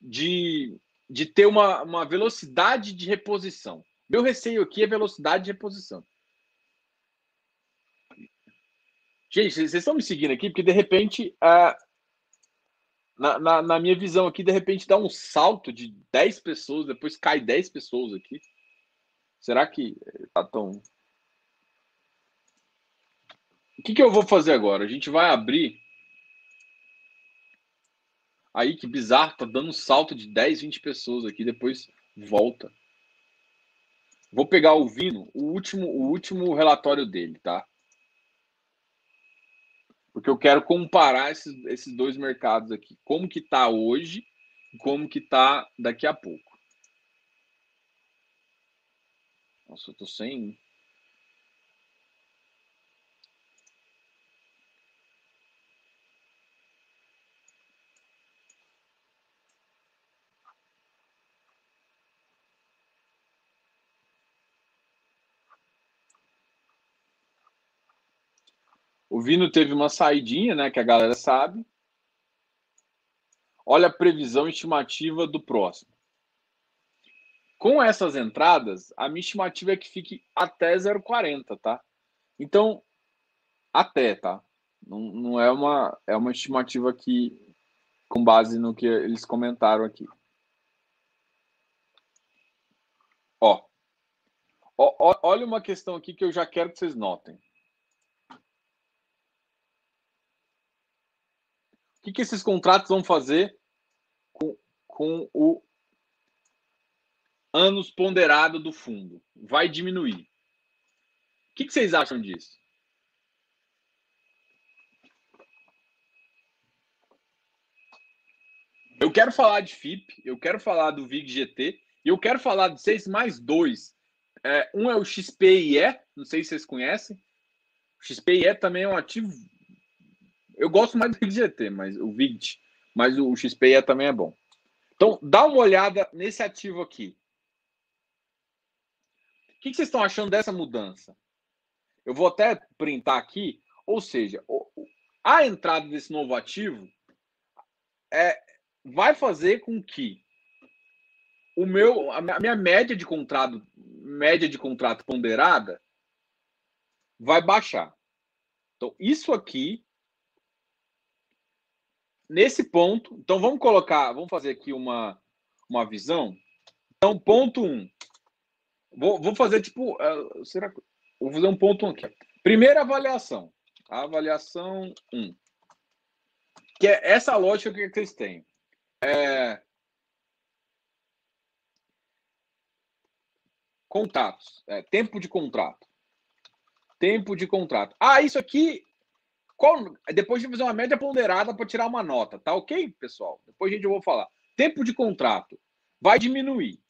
de, de ter uma, uma velocidade de reposição. Meu receio aqui é velocidade de reposição. Gente, vocês estão me seguindo aqui porque de repente, uh, na, na, na, minha visão aqui, de repente dá um salto de 10 pessoas, depois cai 10 pessoas aqui. Será que tá tão. O que, que eu vou fazer agora? A gente vai abrir. Aí, que bizarro, tá dando um salto de 10, 20 pessoas aqui, depois volta. Vou pegar o Vino, o último, o último relatório dele, tá? Porque eu quero comparar esses, esses dois mercados aqui, como que está hoje e como que está daqui a pouco. Nossa, eu tô sem Vino teve uma saidinha, né? Que a galera sabe. Olha a previsão estimativa do próximo. Com essas entradas, a minha estimativa é que fique até 0,40, tá? Então, até, tá? Não, não é uma é uma estimativa aqui com base no que eles comentaram aqui. Ó, ó, olha uma questão aqui que eu já quero que vocês notem. O que, que esses contratos vão fazer com, com o anos ponderado do fundo? Vai diminuir. O que, que vocês acham disso? Eu quero falar de FIP, eu quero falar do VIG GT e eu quero falar de seis mais dois. É, um é o XPIE, não sei se vocês conhecem. O XPIE também é um ativo eu gosto mais do VIG-GT, mas o VIG, mas o XPE também é bom. Então, dá uma olhada nesse ativo aqui. O que, vocês estão achando dessa mudança? Eu vou até printar aqui, ou seja, a entrada desse novo ativo é, vai fazer com que o meu, a minha média de contrato, média de contrato ponderada vai baixar. Então, isso aqui, nesse ponto, então vamos colocar, vamos fazer aqui uma, uma visão. Então, ponto 1. Um, vou, vou fazer tipo, uh, será que, vou fazer um ponto 1 um aqui. Primeira avaliação. Avaliação 1. Um. Que é essa lógica que vocês têm. É, Contatos. É, tempo de contrato. Tempo de contrato. Ah, isso aqui. Qual, depois de fazer uma média ponderada para tirar uma nota. Tá ok, pessoal? Depois a gente vai falar. Tempo de contrato vai diminuir.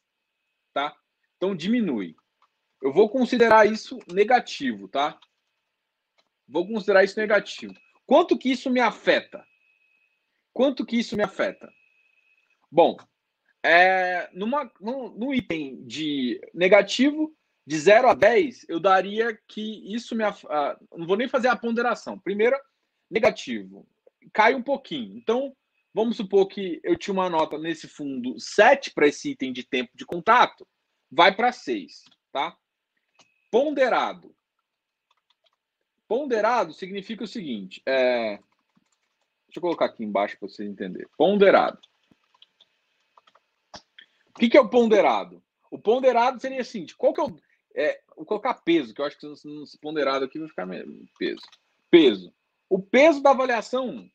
Tá? Então diminui. Eu vou considerar isso negativo, tá? Vou considerar isso negativo. Quanto que isso me afeta? Quanto que isso me afeta? Bom, é, numa, num, num item de negativo, de 0 a 10, eu daria que isso me. Uh, não vou nem fazer a ponderação. Primeiro, negativo. Cai um pouquinho. Então, vamos supor que eu tinha uma nota nesse fundo 7 para esse item de tempo de contato, vai para 6, tá? Ponderado. Ponderado significa o seguinte: é... deixa eu colocar aqui embaixo para vocês entenderem. Ponderado. O que, que é o ponderado? O ponderado seria assim: qual que é o. É, vou colocar peso, que eu acho que se não ponderado aqui vai ficar mesmo. Peso. Peso. O peso da avaliação 1.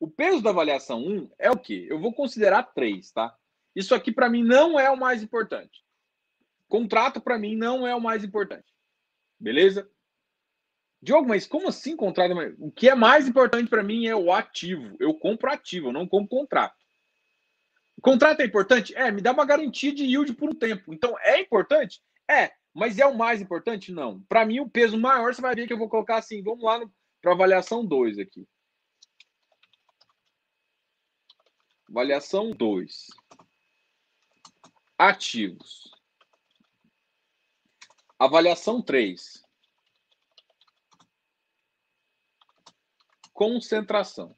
O peso da avaliação 1 é o quê? Eu vou considerar 3, tá? Isso aqui para mim não é o mais importante. Contrato para mim não é o mais importante. Beleza? Diogo, mas como assim contrato? O que é mais importante para mim é o ativo. Eu compro ativo, eu não compro contrato. Contrato é importante? É, me dá uma garantia de yield por um tempo. Então, é importante? É, mas é o mais importante? Não. Para mim, o peso maior, você vai ver que eu vou colocar assim, vamos lá para avaliação 2 aqui. Avaliação 2. Ativos. Avaliação 3. concentração.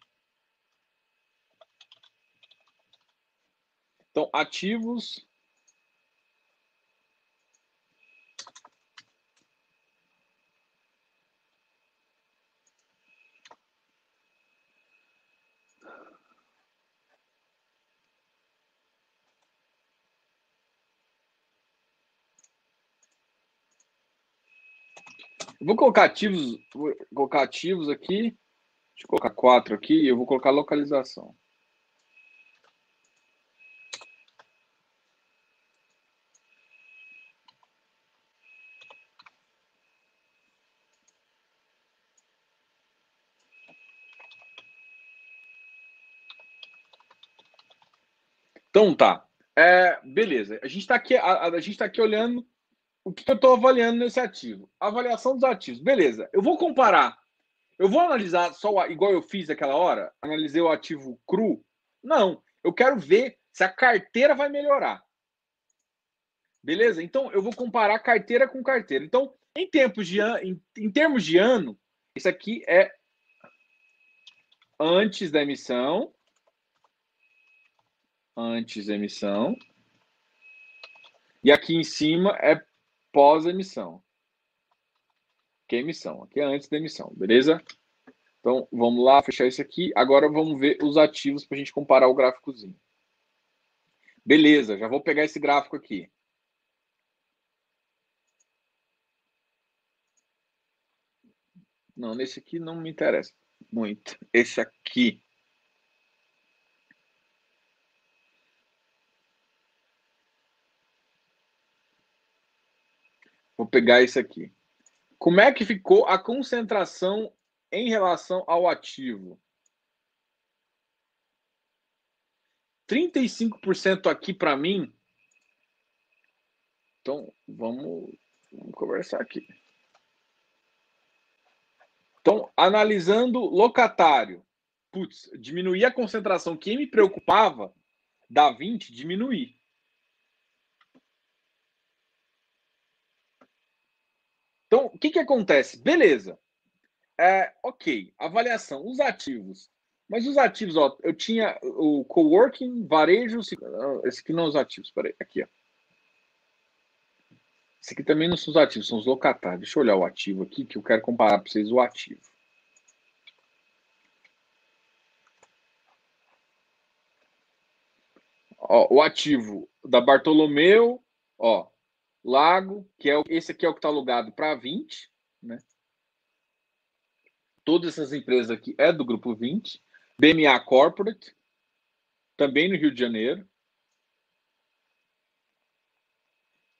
Então, ativos. Vou colocar ativos, vou colocar ativos aqui. Deixa eu colocar quatro aqui e eu vou colocar localização. Então tá. É, beleza. A gente está aqui, a, a, gente tá aqui olhando o que eu estou avaliando nesse ativo. Avaliação dos ativos. Beleza. Eu vou comparar eu vou analisar só igual eu fiz aquela hora? Analisei o ativo cru? Não. Eu quero ver se a carteira vai melhorar. Beleza? Então eu vou comparar carteira com carteira. Então, em tempos de an... em, em termos de ano, isso aqui é antes da emissão. Antes emissão. E aqui em cima é pós-emissão que é emissão. Aqui é antes da emissão, beleza? Então, vamos lá, fechar isso aqui. Agora vamos ver os ativos para a gente comparar o gráficozinho. Beleza, já vou pegar esse gráfico aqui. Não, nesse aqui não me interessa muito. Esse aqui. Vou pegar esse aqui. Como é que ficou a concentração em relação ao ativo? 35% aqui para mim. Então, vamos, vamos conversar aqui. Então, analisando locatário, putz, diminuir a concentração que me preocupava, dá 20, diminuir. Então, o que, que acontece? Beleza. É, ok, avaliação, os ativos. Mas os ativos, ó, eu tinha o coworking, varejo, esse aqui não é os ativos, peraí, aqui, ó. Esse aqui também não são os ativos, são os locatários. Deixa eu olhar o ativo aqui, que eu quero comparar para vocês o ativo. Ó, o ativo da Bartolomeu, ó, Lago, que é esse aqui é o que está alugado para 20, né? Todas essas empresas aqui é do grupo 20. BMA Corporate, também no Rio de Janeiro.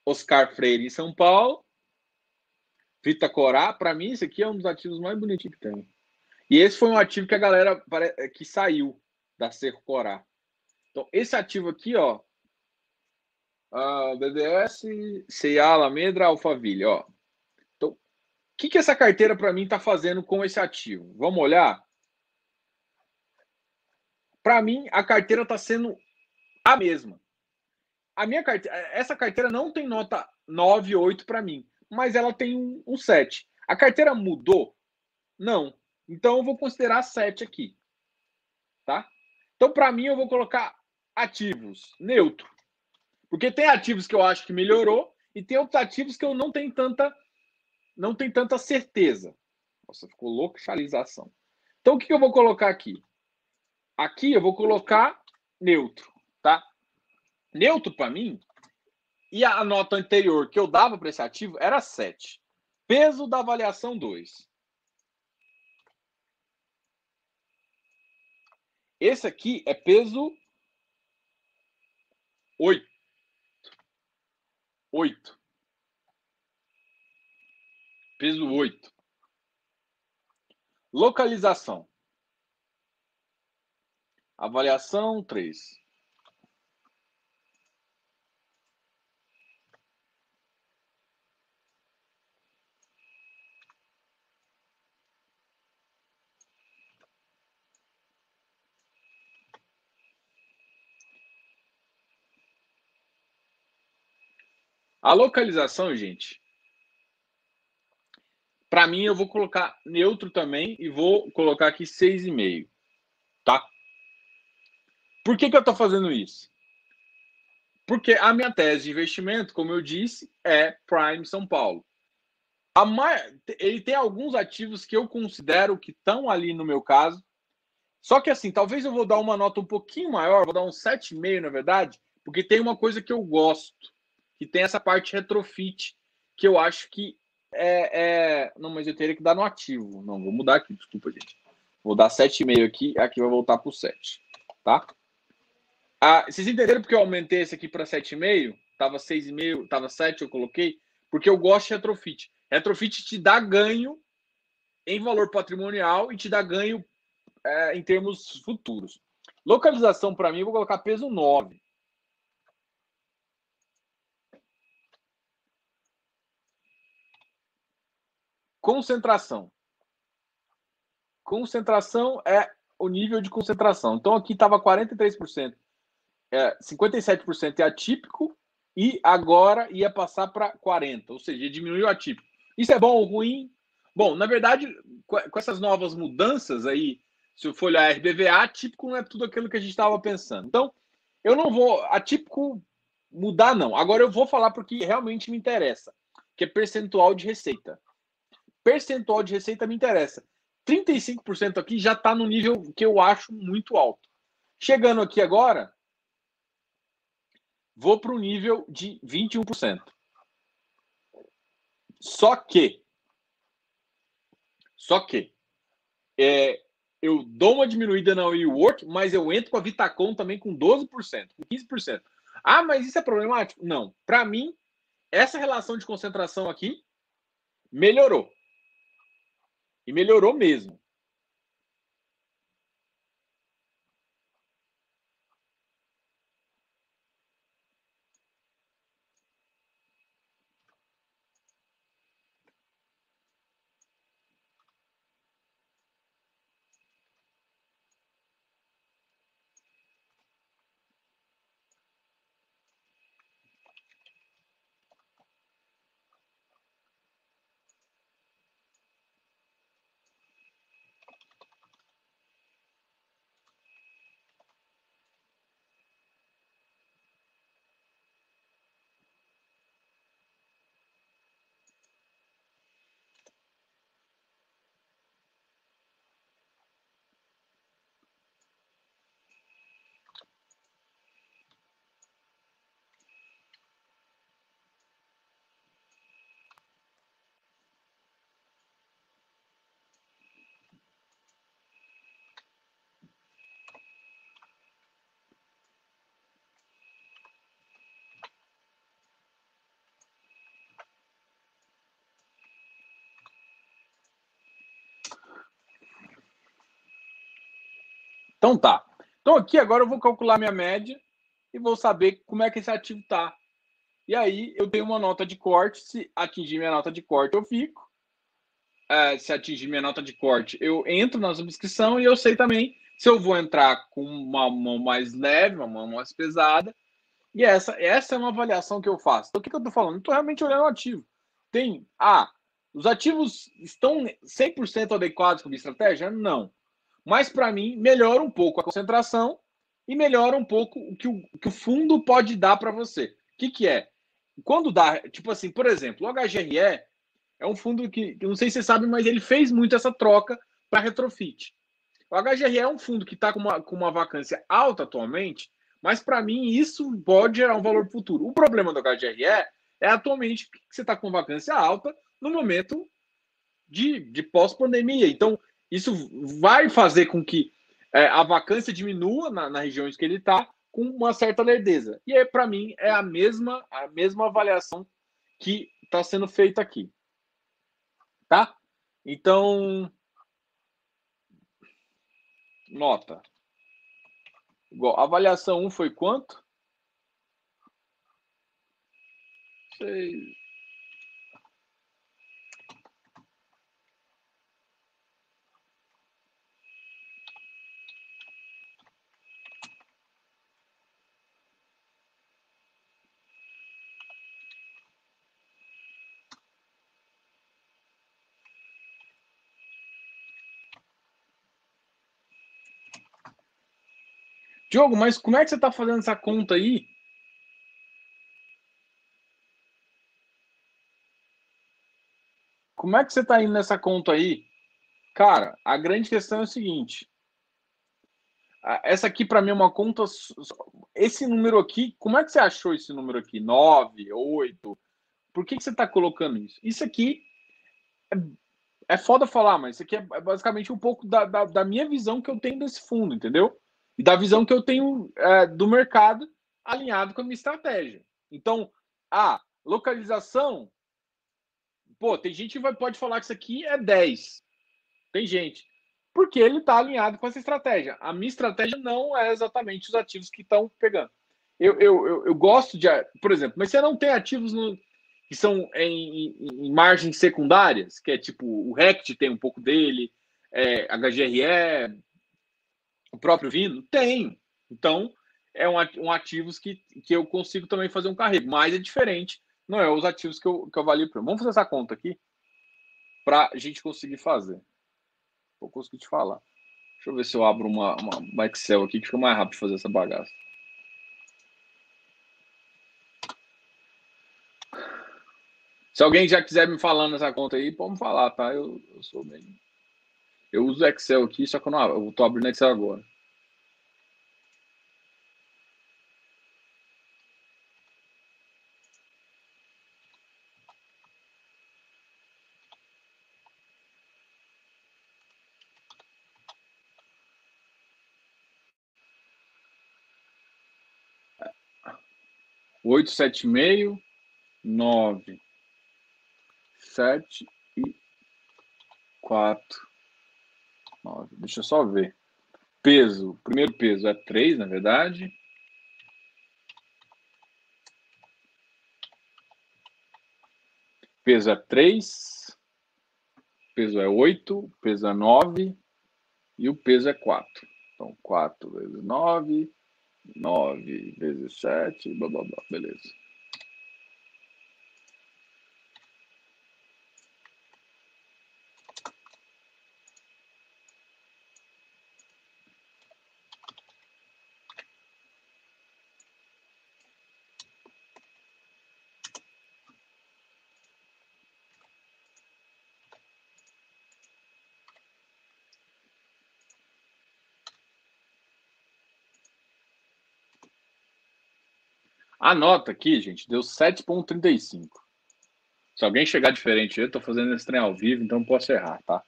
Oscar Freire em São Paulo. Vita Corá, para mim, esse aqui é um dos ativos mais bonitinhos que tem. E esse foi um ativo que a galera que saiu da Cerro Corá. Então, esse ativo aqui, ó, uh, BDS, CA, Alameda, Alphaville, ó. Então, o que, que essa carteira para mim está fazendo com esse ativo? Vamos olhar? Para mim, a carteira está sendo a mesma. A minha carteira, essa carteira não tem nota 9, 8 para mim, mas ela tem um, um 7. A carteira mudou? Não. Então eu vou considerar 7 aqui. Tá? Então, para mim, eu vou colocar ativos neutro. Porque tem ativos que eu acho que melhorou e tem outros ativos que eu não tenho tanta não tenho tanta certeza. Nossa, ficou localização. Então o que eu vou colocar aqui? Aqui eu vou colocar neutro, tá? Neutro para mim e a nota anterior que eu dava para esse ativo era 7. Peso da avaliação 2. Esse aqui é peso 8. 8. Peso 8. Localização. Avaliação 3. A localização, gente, para mim eu vou colocar neutro também e vou colocar aqui 6,5, tá? Por que, que eu estou fazendo isso? Porque a minha tese de investimento, como eu disse, é Prime São Paulo. Ele tem alguns ativos que eu considero que estão ali no meu caso. Só que assim, talvez eu vou dar uma nota um pouquinho maior, vou dar um 7,5 na verdade, porque tem uma coisa que eu gosto que tem essa parte retrofit, que eu acho que é, é, Não, mas eu teria que dar no ativo. Não, vou mudar aqui, desculpa, gente. Vou dar 7,5 aqui, aqui vai voltar para o 7, tá? Ah, vocês entenderam porque eu aumentei esse aqui para 7,5? Tava 6,5, tava 7, eu coloquei, porque eu gosto de retrofit. Retrofit te dá ganho em valor patrimonial e te dá ganho é, em termos futuros. Localização, para mim, eu vou colocar peso 9. Concentração. Concentração é o nível de concentração. Então aqui estava 43%, é, 57% é atípico e agora ia passar para 40%, ou seja, diminuiu atípico. Isso é bom ou ruim? Bom, na verdade, com essas novas mudanças aí, se eu for olhar RBVA, atípico não é tudo aquilo que a gente estava pensando. Então, eu não vou atípico mudar, não. Agora eu vou falar porque realmente me interessa, que é percentual de receita percentual de receita me interessa. 35% aqui já está no nível que eu acho muito alto. Chegando aqui agora, vou para o nível de 21%. Só que, só que, é, eu dou uma diminuída na WeWork, mas eu entro com a Vitacom também com 12%, com 15%. Ah, mas isso é problemático? Não. Para mim, essa relação de concentração aqui melhorou. E melhorou mesmo. Então tá. Então aqui agora eu vou calcular minha média e vou saber como é que esse ativo está. E aí eu tenho uma nota de corte. Se atingir minha nota de corte, eu fico. É, se atingir minha nota de corte, eu entro na subscrição e eu sei também se eu vou entrar com uma mão mais leve, uma mão mais pesada. E essa, essa é uma avaliação que eu faço. Então, o que, que eu estou falando? Estou realmente olhando o ativo. Tem, ah, os ativos estão 100% adequados com a estratégia? Não. Mas, para mim, melhora um pouco a concentração e melhora um pouco o que o, que o fundo pode dar para você. O que, que é? Quando dá, tipo assim, por exemplo, o HGRE é um fundo que, não sei se você sabe, mas ele fez muito essa troca para retrofit. O HGRE é um fundo que está com uma, com uma vacância alta atualmente, mas para mim isso pode gerar um valor futuro. O problema do HGRE é atualmente que você está com vacância alta no momento de, de pós-pandemia. Então, isso vai fazer com que é, a vacância diminua na, na região em que ele está com uma certa lerdeza. E aí, para mim, é a mesma, a mesma avaliação que está sendo feita aqui. Tá? Então, nota. Igual, avaliação 1 foi quanto? Sei. Diogo, mas como é que você está fazendo essa conta aí? Como é que você está indo nessa conta aí? Cara, a grande questão é o seguinte. Essa aqui para mim é uma conta. Esse número aqui, como é que você achou esse número aqui? 9, 8? Por que, que você está colocando isso? Isso aqui é, é foda falar, mas isso aqui é basicamente um pouco da, da, da minha visão que eu tenho desse fundo, entendeu? E da visão que eu tenho é, do mercado alinhado com a minha estratégia. Então, a localização, pô, tem gente que vai, pode falar que isso aqui é 10. Tem gente. Porque ele está alinhado com essa estratégia. A minha estratégia não é exatamente os ativos que estão pegando. Eu, eu, eu, eu, gosto de, por exemplo, mas você não tem ativos no, que são em, em, em, margens secundárias, que é tipo o RECT tem um pouco dele, é, HGRE, o próprio Vino? Tem. Então, é um, um ativos que, que eu consigo também fazer um carrego, mas é diferente. Não é os ativos que eu, que eu avalio. Vamos fazer essa conta aqui para a gente conseguir fazer. Vou conseguir te falar. Deixa eu ver se eu abro uma, uma, uma Excel aqui que fica mais rápido fazer essa bagaça. Se alguém já quiser me falando essa conta aí, pode me falar, tá? Eu, eu sou bem. Eu uso Excel aqui, só que eu não estou abrindo Excel agora. Oito, sete, meio, nove, sete e quatro. 9. Deixa eu só ver. Peso. Primeiro peso é 3, na verdade. Peso é 3. Peso é 8. Peso é 9. E o peso é 4. Então, 4 vezes 9. 9 vezes 7. Blá, blá, blá. Beleza. A nota aqui, gente, deu 7,35. Se alguém chegar diferente, eu estou fazendo esse trem ao vivo, então posso errar, tá?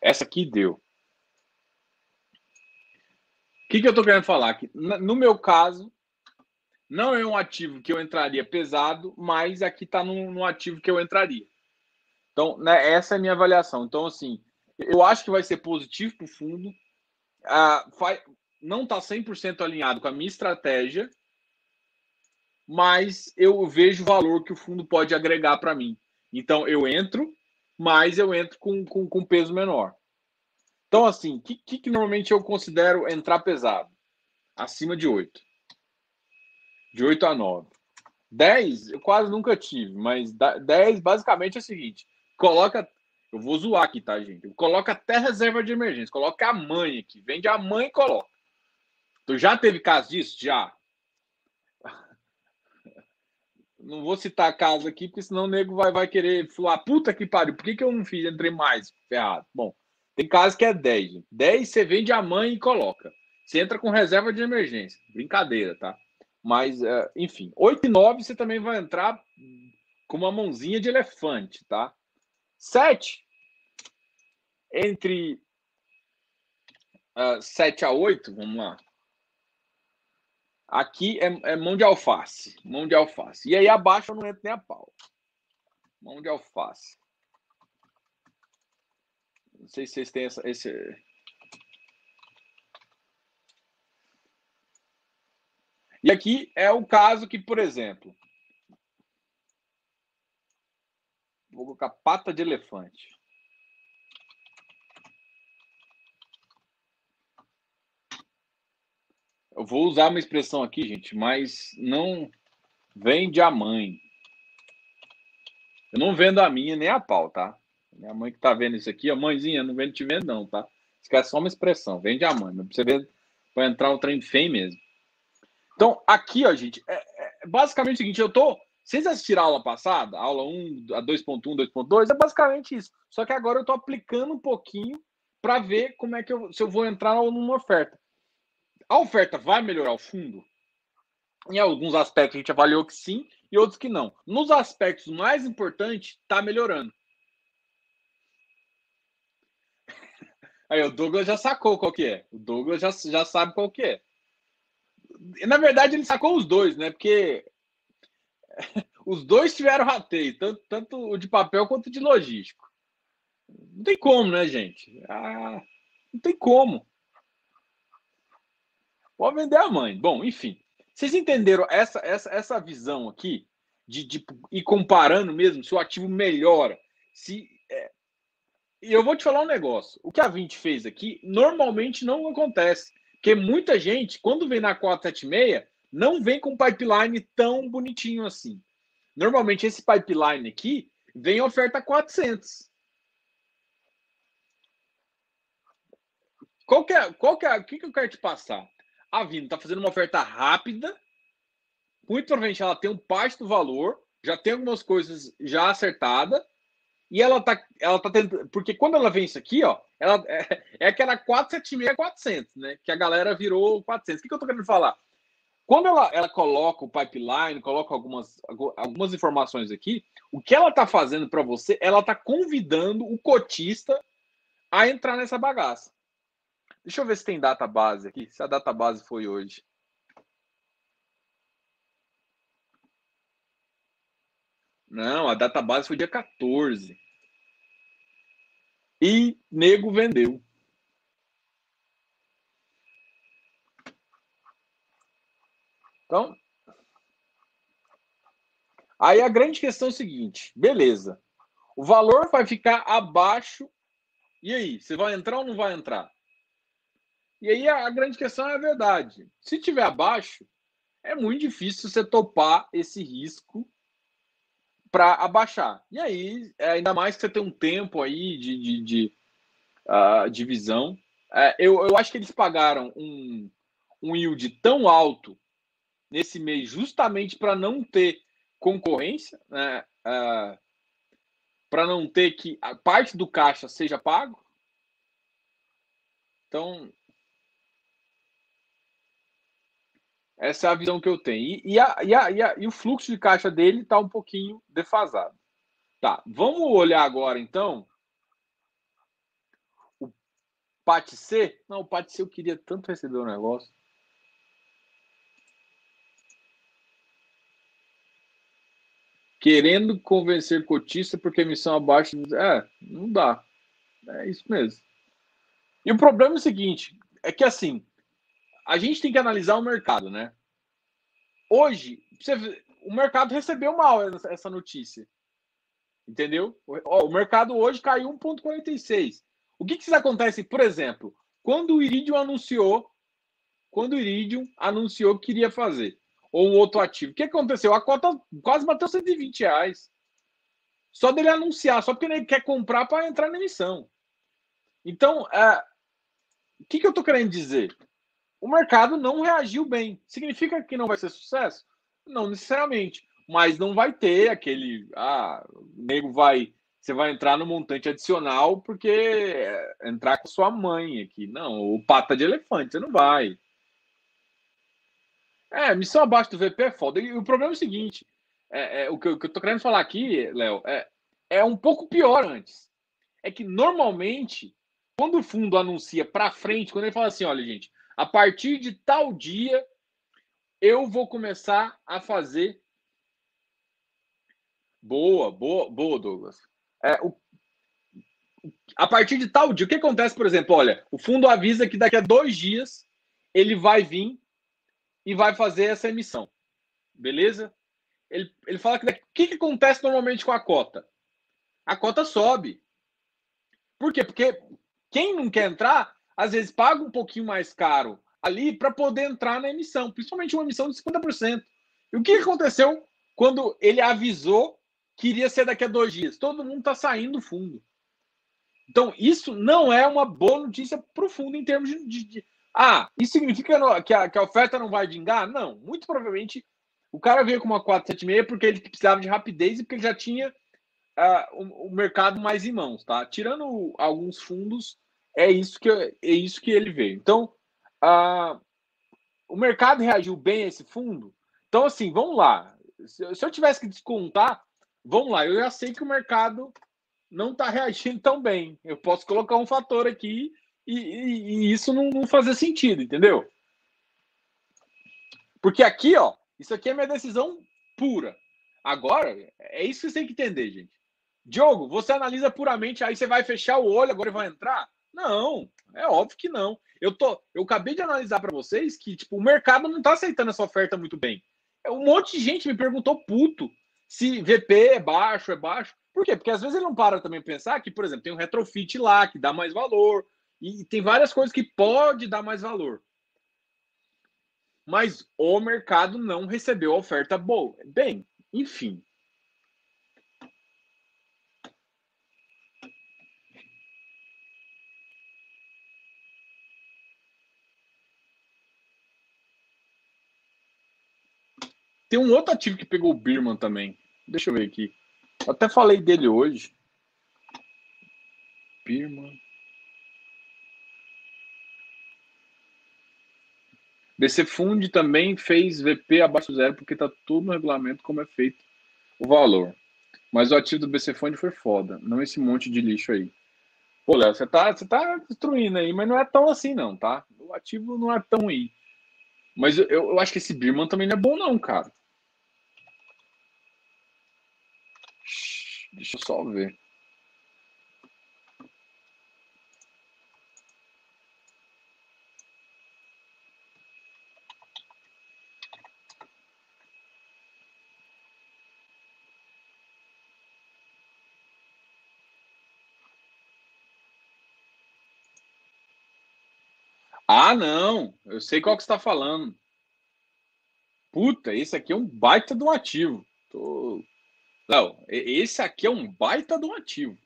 Essa aqui deu. O que, que eu estou querendo falar? aqui? no meu caso, não é um ativo que eu entraria pesado, mas aqui está no, no, ativo que eu entraria. Então, né, essa é a minha avaliação. Então, assim, eu acho que vai ser positivo para o fundo. ah, não está 100% alinhado com a minha estratégia, mas eu vejo o valor que o fundo pode agregar para mim. Então, eu entro, mas eu entro com, com, com peso menor. Então, assim, o que, que, que, normalmente eu considero entrar pesado? Acima de 8. De 8 a 9. 10 eu quase nunca tive, mas 10 basicamente é o seguinte: coloca. Eu vou zoar aqui, tá, gente? Coloca até reserva de emergência, coloca a mãe aqui, vende a mãe e coloca. Tu já teve caso disso? Já. Não vou citar caso aqui, porque senão o nego vai, vai querer falar, puta que pariu, por que, que eu não fiz? Entrei mais, ferrado. Bom, tem caso que é 10. 10 você vende a mãe e coloca. Você entra com reserva de emergência. Brincadeira, tá? Mas, uh, enfim, 8 e 9 você também vai entrar com uma mãozinha de elefante, tá? 7, entre uh, ah, 7 a 8, vamos lá. Aqui é, é, mão de alface. Mão de alface. E aí abaixo eu não entro nem a pau. Mão de alface. Não sei se vocês têm essa, esse. E aqui é o caso que, por exemplo, vou colocar pata de elefante. Eu vou usar uma expressão aqui, gente, mas não vende a mãe. Eu não vendo a minha nem a pau, tá? Minha mãe que tá vendo isso aqui, a mãezinha, não vende te vendo, não, tá? Isso é só uma expressão, vende a mãe. Mas pra você ver, vai entrar um trem feio mesmo. Então, aqui, ó, gente, é, é basicamente o seguinte: eu tô. Vocês assistiram a aula passada, a aula 1, a 2.1, 2.2, é basicamente isso. Só que agora eu tô aplicando um pouquinho para ver como é que eu, se eu vou entrar numa oferta. A oferta vai melhorar o fundo? Em alguns aspectos a gente avaliou que sim, e outros que não. Nos aspectos mais importantes, está melhorando. <laughs> Aí o Douglas já sacou qual que é. O Douglas já, já sabe qual que é. Na verdade, ele sacou os dois, né? Porque <laughs> os dois tiveram rateio, tanto, tanto o de papel quanto o de logístico. Não tem como, né, gente? Ah, não tem como. Pode vender a mãe. Bom, enfim. Vocês entenderam essa, essa, essa visão aqui de, de ir comparando mesmo se o ativo melhora? Se é... E eu vou te falar um negócio. O que a 20 fez aqui normalmente não acontece. Porque muita gente, quando vem na 476, não vem com pipeline tão bonitinho assim. Normalmente esse pipeline aqui vem oferta 400. Qual que é, qual que é, o que, que eu quero te passar? A Vino está fazendo uma oferta rápida, muito provavelmente ela tem um parte do valor, já tem algumas coisas já acertada e ela tá, ela tá tendo, porque quando ela vem isso aqui, ó, ela é, é aquela 476 400, né? Que a galera virou 400. O que, que eu tô querendo falar? Quando ela, ela coloca o pipeline, coloca algumas, algumas informações aqui, o que ela tá fazendo para você, ela tá convidando o cotista a entrar nessa bagaça. Deixa eu ver se tem data base aqui, se a data base foi hoje. Não, a data base foi dia 14. E nego vendeu. Então, aí a grande questão é o seguinte: beleza, o valor vai ficar abaixo. E aí, você vai entrar ou não vai entrar? E aí a, grande questão é a verdade. Se tiver abaixo, é muito difícil você topar esse risco para abaixar. E aí, é, ainda mais que você tem um tempo aí de, de, de, uh, de visão. É, eu, eu acho que eles pagaram um, um yield tão alto nesse mês justamente para não ter concorrência, né? Uh, para não ter que a parte do caixa seja pago. Então, Essa é a visão que eu tenho. E, e, a, e, a, e, a, e o fluxo de caixa dele está um pouquinho defasado. Tá, vamos olhar agora então o PAT C. Não, o PAT C eu queria tanto receber o um negócio. Querendo convencer cotista porque emissão abaixo. É, não dá. É isso mesmo. E o problema é o seguinte: é que assim, a gente tem que analisar o mercado, né? Hoje, você, o mercado recebeu mal essa notícia. Entendeu? O, mercado hoje caiu 1,46. O que, que acontece, por exemplo, quando o Iridium anunciou, quando o Iridium anunciou que queria fazer, ou um outro ativo, o que aconteceu? A cota quase bateu 120 reais. Só dele anunciar, só porque ele quer comprar para entrar na emissão. Então, é, o que, que eu estou querendo dizer? O mercado não reagiu bem. Significa que não vai ser sucesso? Não necessariamente. Mas não vai ter aquele. Ah, o nego vai. Você vai entrar no montante adicional porque é, entrar com sua mãe aqui. Não, o pata de elefante, você não vai. É, missão abaixo do VP é foda. E o problema é o seguinte: é, é o, que eu, o, que eu, tô querendo falar aqui, Léo, é, é um pouco pior antes. É que normalmente, quando o fundo anuncia para frente, quando ele fala assim: olha, gente, a partir de tal dia eu vou começar a fazer. Boa, boa, boa, Douglas. É, o, a partir de tal dia, o que acontece, por exemplo? Olha, o fundo avisa que daqui a dois dias ele vai vir e vai fazer essa emissão. Beleza? Ele, ele fala que. O que, que acontece normalmente com a cota? A cota sobe. Por quê? Porque quem não quer entrar, às vezes paga um pouquinho mais caro ali para poder entrar na emissão, principalmente uma emissão de 50%. E o que aconteceu quando ele avisou que iria ser daqui a dois dias? Todo mundo está saindo do fundo. Então, isso não é uma boa notícia para o fundo em termos de, de, de, ah, isso significa que a, que a oferta não vai vingar? Não. Muito provavelmente o cara veio com uma 476 porque ele precisava de rapidez e porque ele já tinha uh, o, o, mercado mais em mãos, tá? Tirando alguns fundos, é isso que, é isso que ele veio. Então, uh, o mercado reagiu bem a esse fundo. Então, assim, vamos lá. Se, se eu tivesse que descontar, vamos lá. Eu já sei que o mercado não está reagindo tão bem. Eu posso colocar um fator aqui e, e, e isso não, não fazer sentido, entendeu? Porque aqui, ó, isso aqui é minha decisão pura. Agora, é isso que você tem que entender, gente. Diogo, você analisa puramente, aí você vai fechar o olho agora vai entrar? Não, é óbvio que não. Eu tô, eu acabei de analisar para vocês que tipo o mercado não está aceitando essa oferta muito bem. Um monte de gente me perguntou puto se VP é baixo, é baixo. Por quê? Porque às vezes ele não para também pensar que, por exemplo, tem um retrofit lá que dá mais valor, e tem várias coisas que pode dar mais valor. Mas o mercado não recebeu a oferta boa. Bem, enfim. Tem um outro ativo que pegou o Birman também. Deixa eu ver aqui. Até falei dele hoje. Birman. BC Fund também fez VP abaixo zero, porque está tudo no regulamento como é feito o valor. Mas o ativo do BC Fund foi foda, não esse monte de lixo aí. Pô, Léo, você tá, você tá destruindo aí, mas não é tão assim, não, tá? O ativo não é tão ruim. Mas eu, eu acho que esse Birman também não é bom, não, cara. Deixa eu só ver. Ah, não. Eu sei qual que está falando. Puta, esse aqui é um baita um ativo. Tô... Não, esse aqui é um baita de um ativo.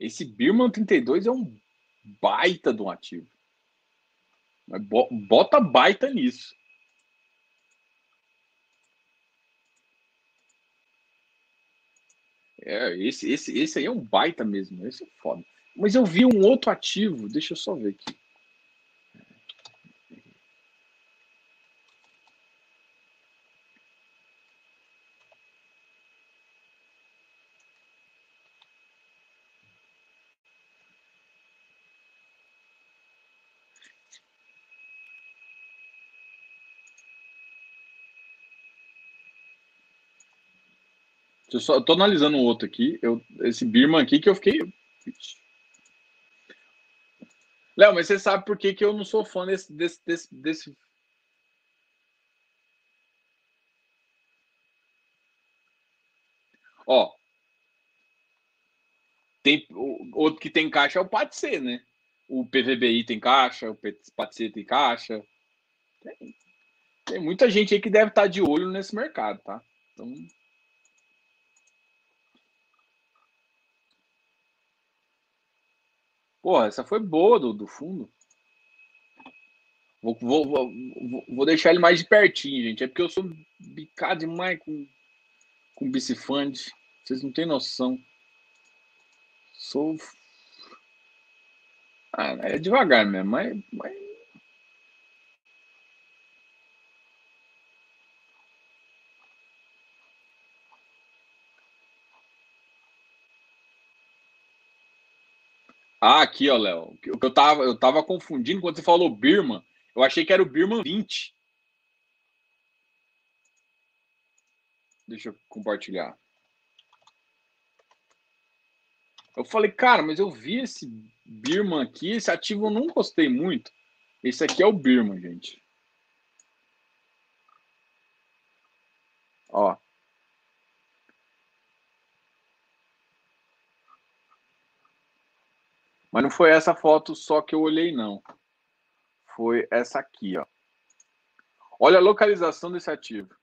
Esse Birman 32 é um baita de um ativo. Bota baita nisso. É, esse, esse, esse aí é um baita mesmo. Esse é foda. Mas eu vi um outro ativo, deixa eu só ver aqui. Eu só tô analisando um outro aqui. Eu, esse Birman aqui que eu fiquei. Léo, mas você sabe por que, que eu não sou fã desse, desse, desse, desse... Ó, tem outro que tem caixa é o PATC, né? O PVBI tem caixa, o PATC tem caixa. Tem, tem muita gente aí que deve estar de olho nesse mercado, tá? Então, Porra, essa foi boa do, do fundo. Vou, vou, vou, vou, deixar ele mais de pertinho, gente. É porque eu sou bicado demais com, com. Vocês não têm noção. Sou. Ah, é devagar mesmo, mas, mas Ah, aqui, ó, Léo. Eu tava, eu tava confundindo quando você falou Birman. Eu achei que era o Birman 20. Deixa eu compartilhar. Eu falei, cara, mas eu vi esse Birman aqui, esse ativo eu não gostei muito. Esse aqui é o Birman, gente. Ó. Mas não foi essa foto só que eu olhei, não. Foi essa aqui, ó. Olha a localização desse ativo.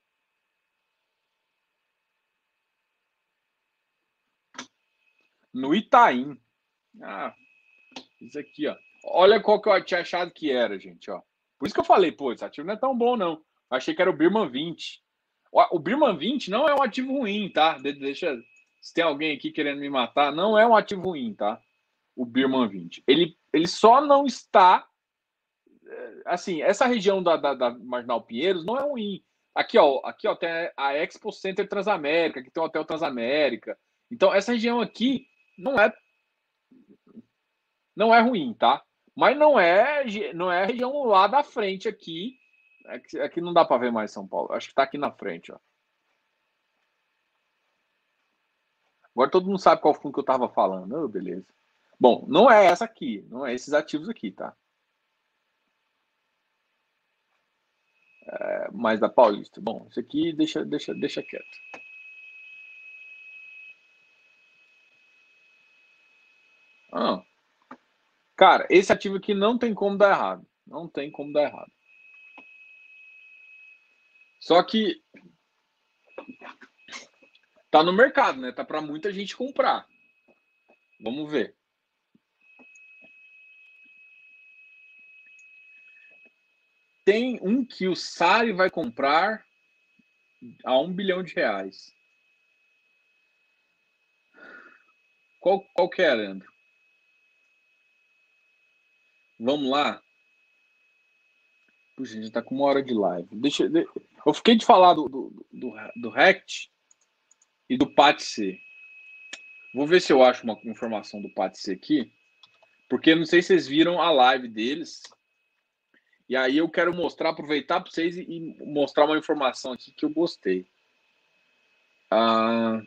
No Itaim. Ah, isso aqui, ó. Olha qual que eu tinha achado que era, gente, ó. Por isso que eu falei, pô, esse ativo não é tão bom, não. Eu achei que era o Birman 20. O Birman 20 não é um ativo ruim, tá? Deixa. Se tem alguém aqui querendo me matar, não é um ativo ruim, tá? O Birman 20. Ele, ele só não está. Eh, assim, essa região da, da, da Marginal Pinheiros não é ruim. Aqui, ó, aqui, ó, tem a Expo Center Transamérica, que tem o Hotel Transamérica. Então, essa região aqui não é não é ruim, tá? Mas não é não é a região lá da frente aqui. Aqui, não dá para ver mais São Paulo. Acho que está aqui na frente, ó. Agora todo mundo sabe qual fundo que eu estava falando. Oh, beleza. Bom, não é essa aqui, não é esses ativos aqui, tá? É, mais da Paulista. Bom, isso aqui deixa, deixa, deixa quieto. Ah, cara, esse ativo aqui não tem como dar errado. Não tem como dar errado. Só que tá no mercado, né? Tá para muita gente comprar. Vamos ver. Tem um que o Sari vai comprar a um bilhão de reais. Qual, qual que é, Leandro? Vamos lá. Puxa, a gente tá com uma hora de live. Deixa, eu fiquei de falar do, do, do, do Rect e do PATC. Vou ver se eu acho uma informação do PATC aqui. Porque não sei se vocês viram a live deles. E aí eu quero mostrar, aproveitar para vocês e, mostrar uma informação aqui que eu gostei. Ah,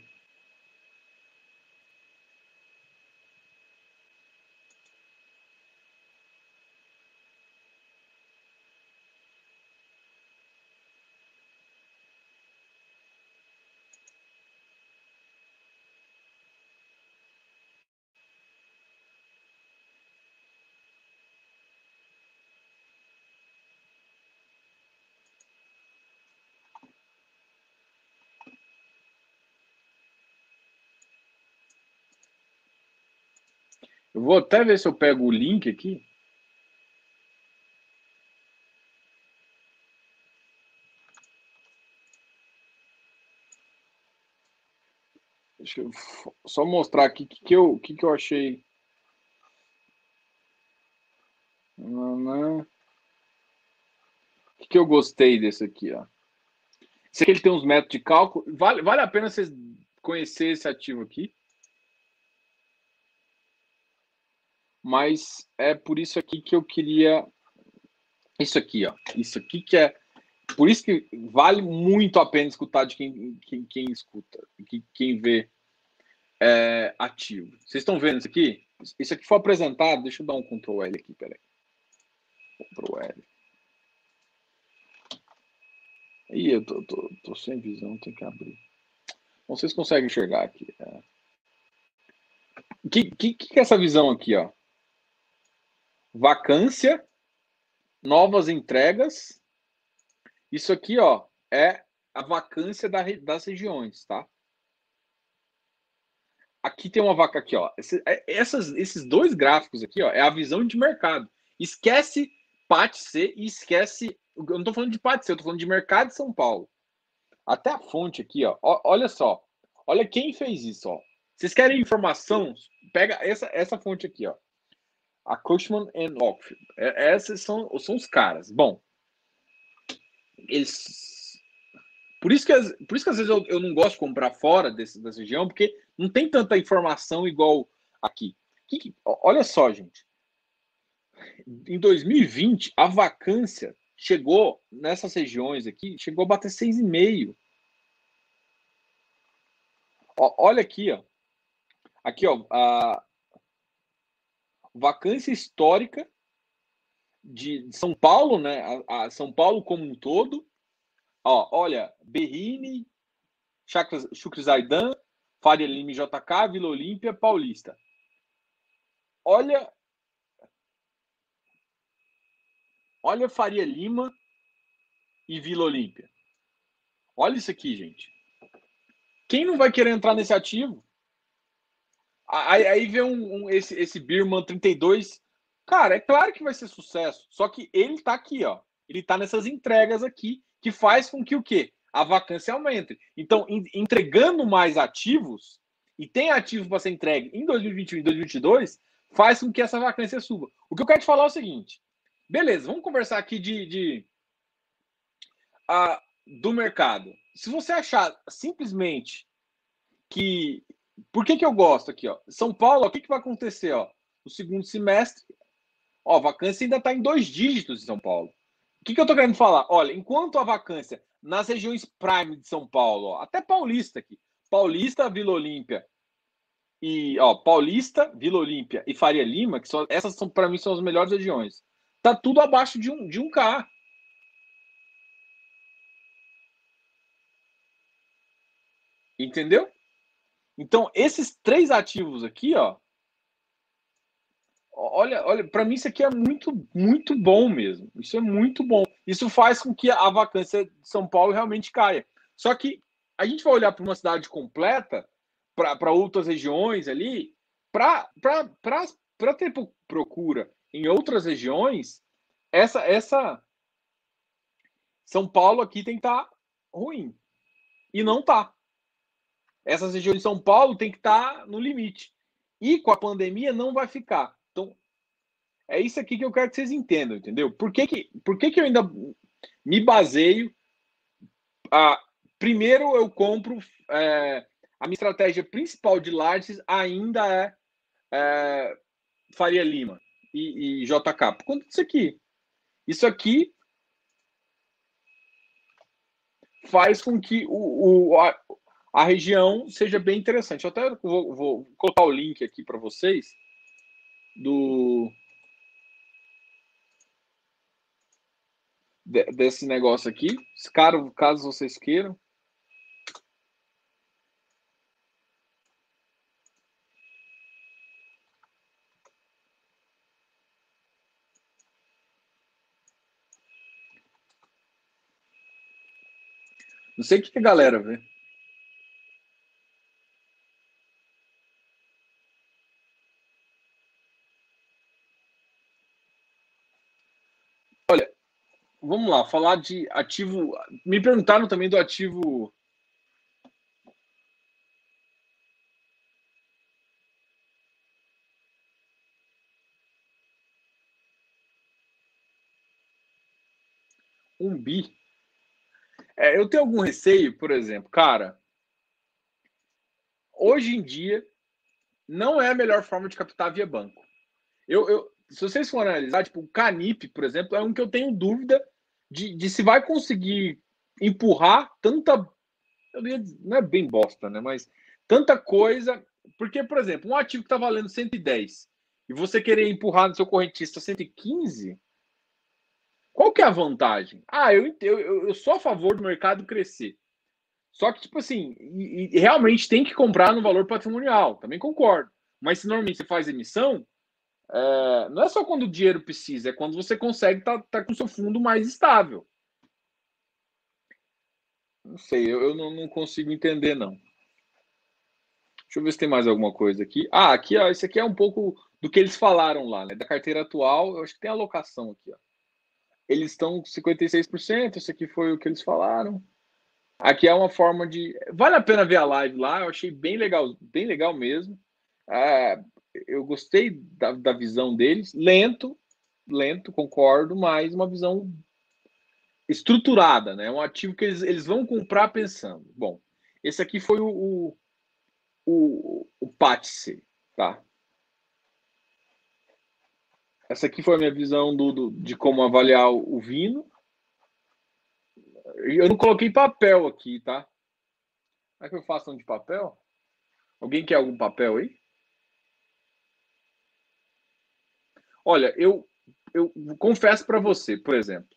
Eu vou até ver se eu pego o link aqui. Deixa eu só mostrar aqui o que, que, eu, que, que eu achei. O que, que eu gostei desse aqui, ó. Esse aqui ele tem uns métodos de cálculo. Vale, vale a pena vocês conhecer esse ativo aqui. Mas é por isso aqui que eu queria. Isso aqui, ó. Isso aqui que é. Por isso que vale muito a pena escutar de quem, quem, quem escuta, quem, quem vê é, ativo. Vocês estão vendo isso aqui? isso aqui foi apresentado, deixa eu dar um Ctrl L aqui, peraí. Ctrl L. Ih, eu tô, tô, tô, sem visão, tem que abrir. Não sei se conseguem enxergar aqui. É. O que, que, que é essa visão aqui, ó? Vacância, novas entregas. Isso aqui, ó, é a vacância da, das regiões, tá? Aqui tem uma vaca aqui, ó. Esse, é, essas, esses dois gráficos aqui, ó, é a visão de mercado. Esquece PAT C e esquece. Eu não estou falando de PAT C, eu estou falando de mercado de São Paulo. Até a fonte aqui, ó. Olha só. Olha quem fez isso, ó. Vocês querem informação? Pega essa, essa fonte aqui, ó. A Cushman and Oakfield. É, Esses são, são os caras. Bom, eles por isso que, por isso que às vezes eu, eu não gosto de comprar fora desse, dessa região, porque não tem tanta informação igual aqui. Que, olha só, gente. Em 2020, a vacância chegou nessas regiões aqui, chegou a bater 6,5. Olha aqui, ó. Aqui, ó, a vacância histórica de São Paulo, né? A, a São Paulo como um todo, Ó, olha, Berrini, Chucre Zaidan, Faria Lima JK, Vila Olímpia, Paulista. Olha. Olha Faria Lima e Vila Olímpia. Olha isso aqui, gente. Quem não vai querer entrar nesse ativo? Aí, aí vê um, um, esse, esse Birman 32. Cara, é claro que vai ser sucesso. Só que ele tá aqui, ó. Ele tá nessas entregas aqui que faz com que o quê? A vacância aumente. Então, entregando mais ativos, e tem ativos para ser entregue em 2021 e 2022, faz com que essa vacância suba. O que eu quero te falar é o seguinte: beleza, vamos conversar aqui de, de a, do mercado. Se você achar simplesmente que. Por que, que eu gosto aqui? Ó? São Paulo, o que, que vai acontecer? Ó? No segundo semestre, ó, a vacância ainda está em dois dígitos em São Paulo. O que, que eu estou querendo falar? Olha, enquanto a vacância nas regiões prime de São Paulo, ó, até Paulista aqui, Paulista, Vila Olímpia e ó, Paulista, Vila Olímpia e Faria Lima, que são essas são para mim são as melhores regiões. Tá tudo abaixo de um de um K. Entendeu? Então, esses três ativos aqui, ó, Olha, olha, para mim isso aqui é muito, muito bom mesmo. Isso é muito bom. Isso faz com que a vacância de São Paulo realmente caia. Só que a gente vai olhar para uma cidade completa, para outras regiões ali, para ter procura em outras regiões, essa, essa São Paulo aqui tem que estar tá ruim. E não tá. Essas regiões de São Paulo tem que estar tá no limite. E com a pandemia não vai ficar. Então, é isso aqui que eu quero que vocês entendam, entendeu? Por que, que, por que, que eu ainda me baseio. A, primeiro, eu compro. É, a minha estratégia principal de Lages ainda é, é Faria Lima e, e JK. Por conta disso aqui. Isso aqui faz com que o, o a, região seja bem interessante. Eu até vou, vou colocar o link aqui para vocês do desse negócio aqui, caso, caso vocês queiram. Não sei o que a galera vê. Vamos lá, falar de ativo. Me perguntaram também do ativo. Um bi. É, eu tenho algum receio, por exemplo, cara. Hoje em dia, não é a melhor forma de captar via banco. Eu, eu, se vocês forem analisar, tipo, o Canip, por exemplo, é um que eu tenho dúvida de, de se vai conseguir empurrar tanta. Eu ia, não é bem bosta, né? Mas tanta coisa. Porque, por exemplo, um ativo que está valendo 110 e você querer empurrar no seu correntista 115, qual que é a vantagem? Ah, eu, eu, eu sou a favor do mercado crescer. Só que, tipo assim, e, e realmente tem que comprar no valor patrimonial, também concordo. Mas se normalmente você faz emissão, é, não é só quando o dinheiro precisa, é quando você consegue estar tá, tá com seu fundo mais estável. Não sei, eu, eu não, não, consigo entender, não. Deixa eu ver se tem mais alguma coisa aqui. Ah, aqui, ó, esse aqui é um pouco do que eles falaram lá, né? Da carteira atual, eu acho que tem alocação aqui, ó. Eles estão com 56%, esse aqui foi o que eles falaram. Aqui é uma forma de. Vale a pena ver a live lá, eu achei bem legal, bem legal mesmo. É, eu gostei da, da visão deles. Lento, lento, concordo, mas uma visão estruturada, né? Um ativo que eles, eles vão comprar pensando. Bom, esse aqui foi o, o, o, o tá? Essa aqui foi a minha visão do, do, de como avaliar o, o Vino. Eu não coloquei papel aqui, tá? É que eu faço um de papel? Alguém quer algum papel aí? Olha, eu, eu confesso para você, por exemplo,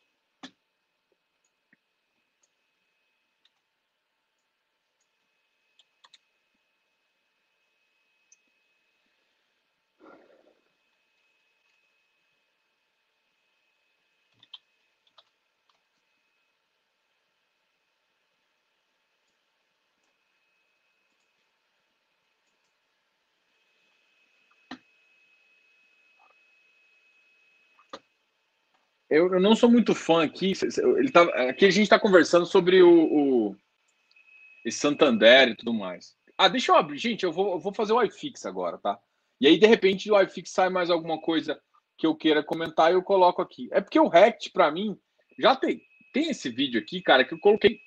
Eu, eu, não sou muito fã aqui. Ele tá, aqui a gente está conversando sobre o, o Santander e tudo mais. Ah, deixa eu abrir. Gente, eu vou, eu vou fazer o iFix agora, tá? E aí, de repente, o iFix sai mais alguma coisa que eu queira comentar e eu coloco aqui. É porque o Rect, para mim, já tem, tem esse vídeo aqui, cara, que eu coloquei,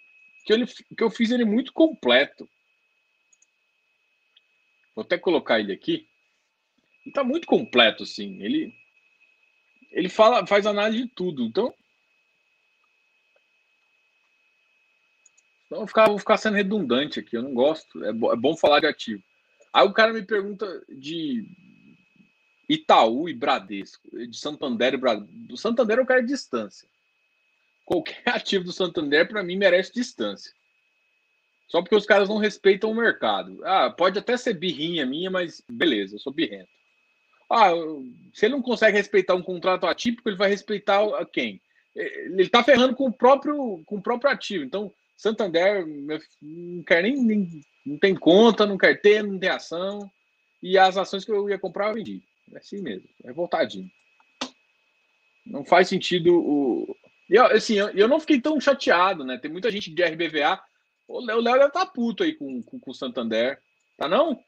que, ele, que eu fiz ele muito completo. Vou até colocar ele aqui. Ele tá muito completo, assim. Ele, ele fala, faz análise de tudo. Então, então vou ficar, vou ficar sendo redundante aqui. Eu não gosto. É, bo, é bom falar de ativo. Aí o cara me pergunta de Itaú e Bradesco, de Santander e Bradesco. Do Santander eu quero distância. Qualquer <laughs> ativo do Santander, para mim, merece distância. Só porque os caras não respeitam o mercado. Ah, pode até ser birrinha minha, mas beleza, eu sou birrento. Ah, se ele não consegue respeitar um contrato atípico, ele vai respeitar quem? Ele está ferrando com o próprio com o próprio ativo. Então, Santander não quer nem, nem não tem conta, não quer ter, não tem ação. E as ações que eu ia comprar, eu vendi. É assim mesmo, é voltadinho. Não faz sentido o. Eu, assim, eu, eu não fiquei tão chateado, né? Tem muita gente de RBVA. O Léo deve estar tá puto aí com, com, com o Santander. Tá não?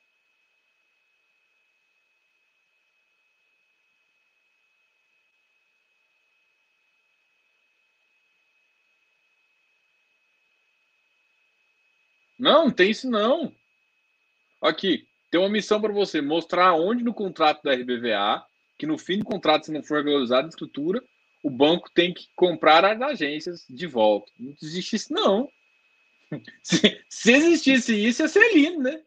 Não, tem isso não. Aqui, tem uma missão para você, mostrar onde no contrato da RBVA, que no fim do contrato, se não for regularizada a estrutura, o banco tem que comprar as agências de volta. Não existe isso, não. <laughs> Se, se existisse isso, ia ser lindo, né?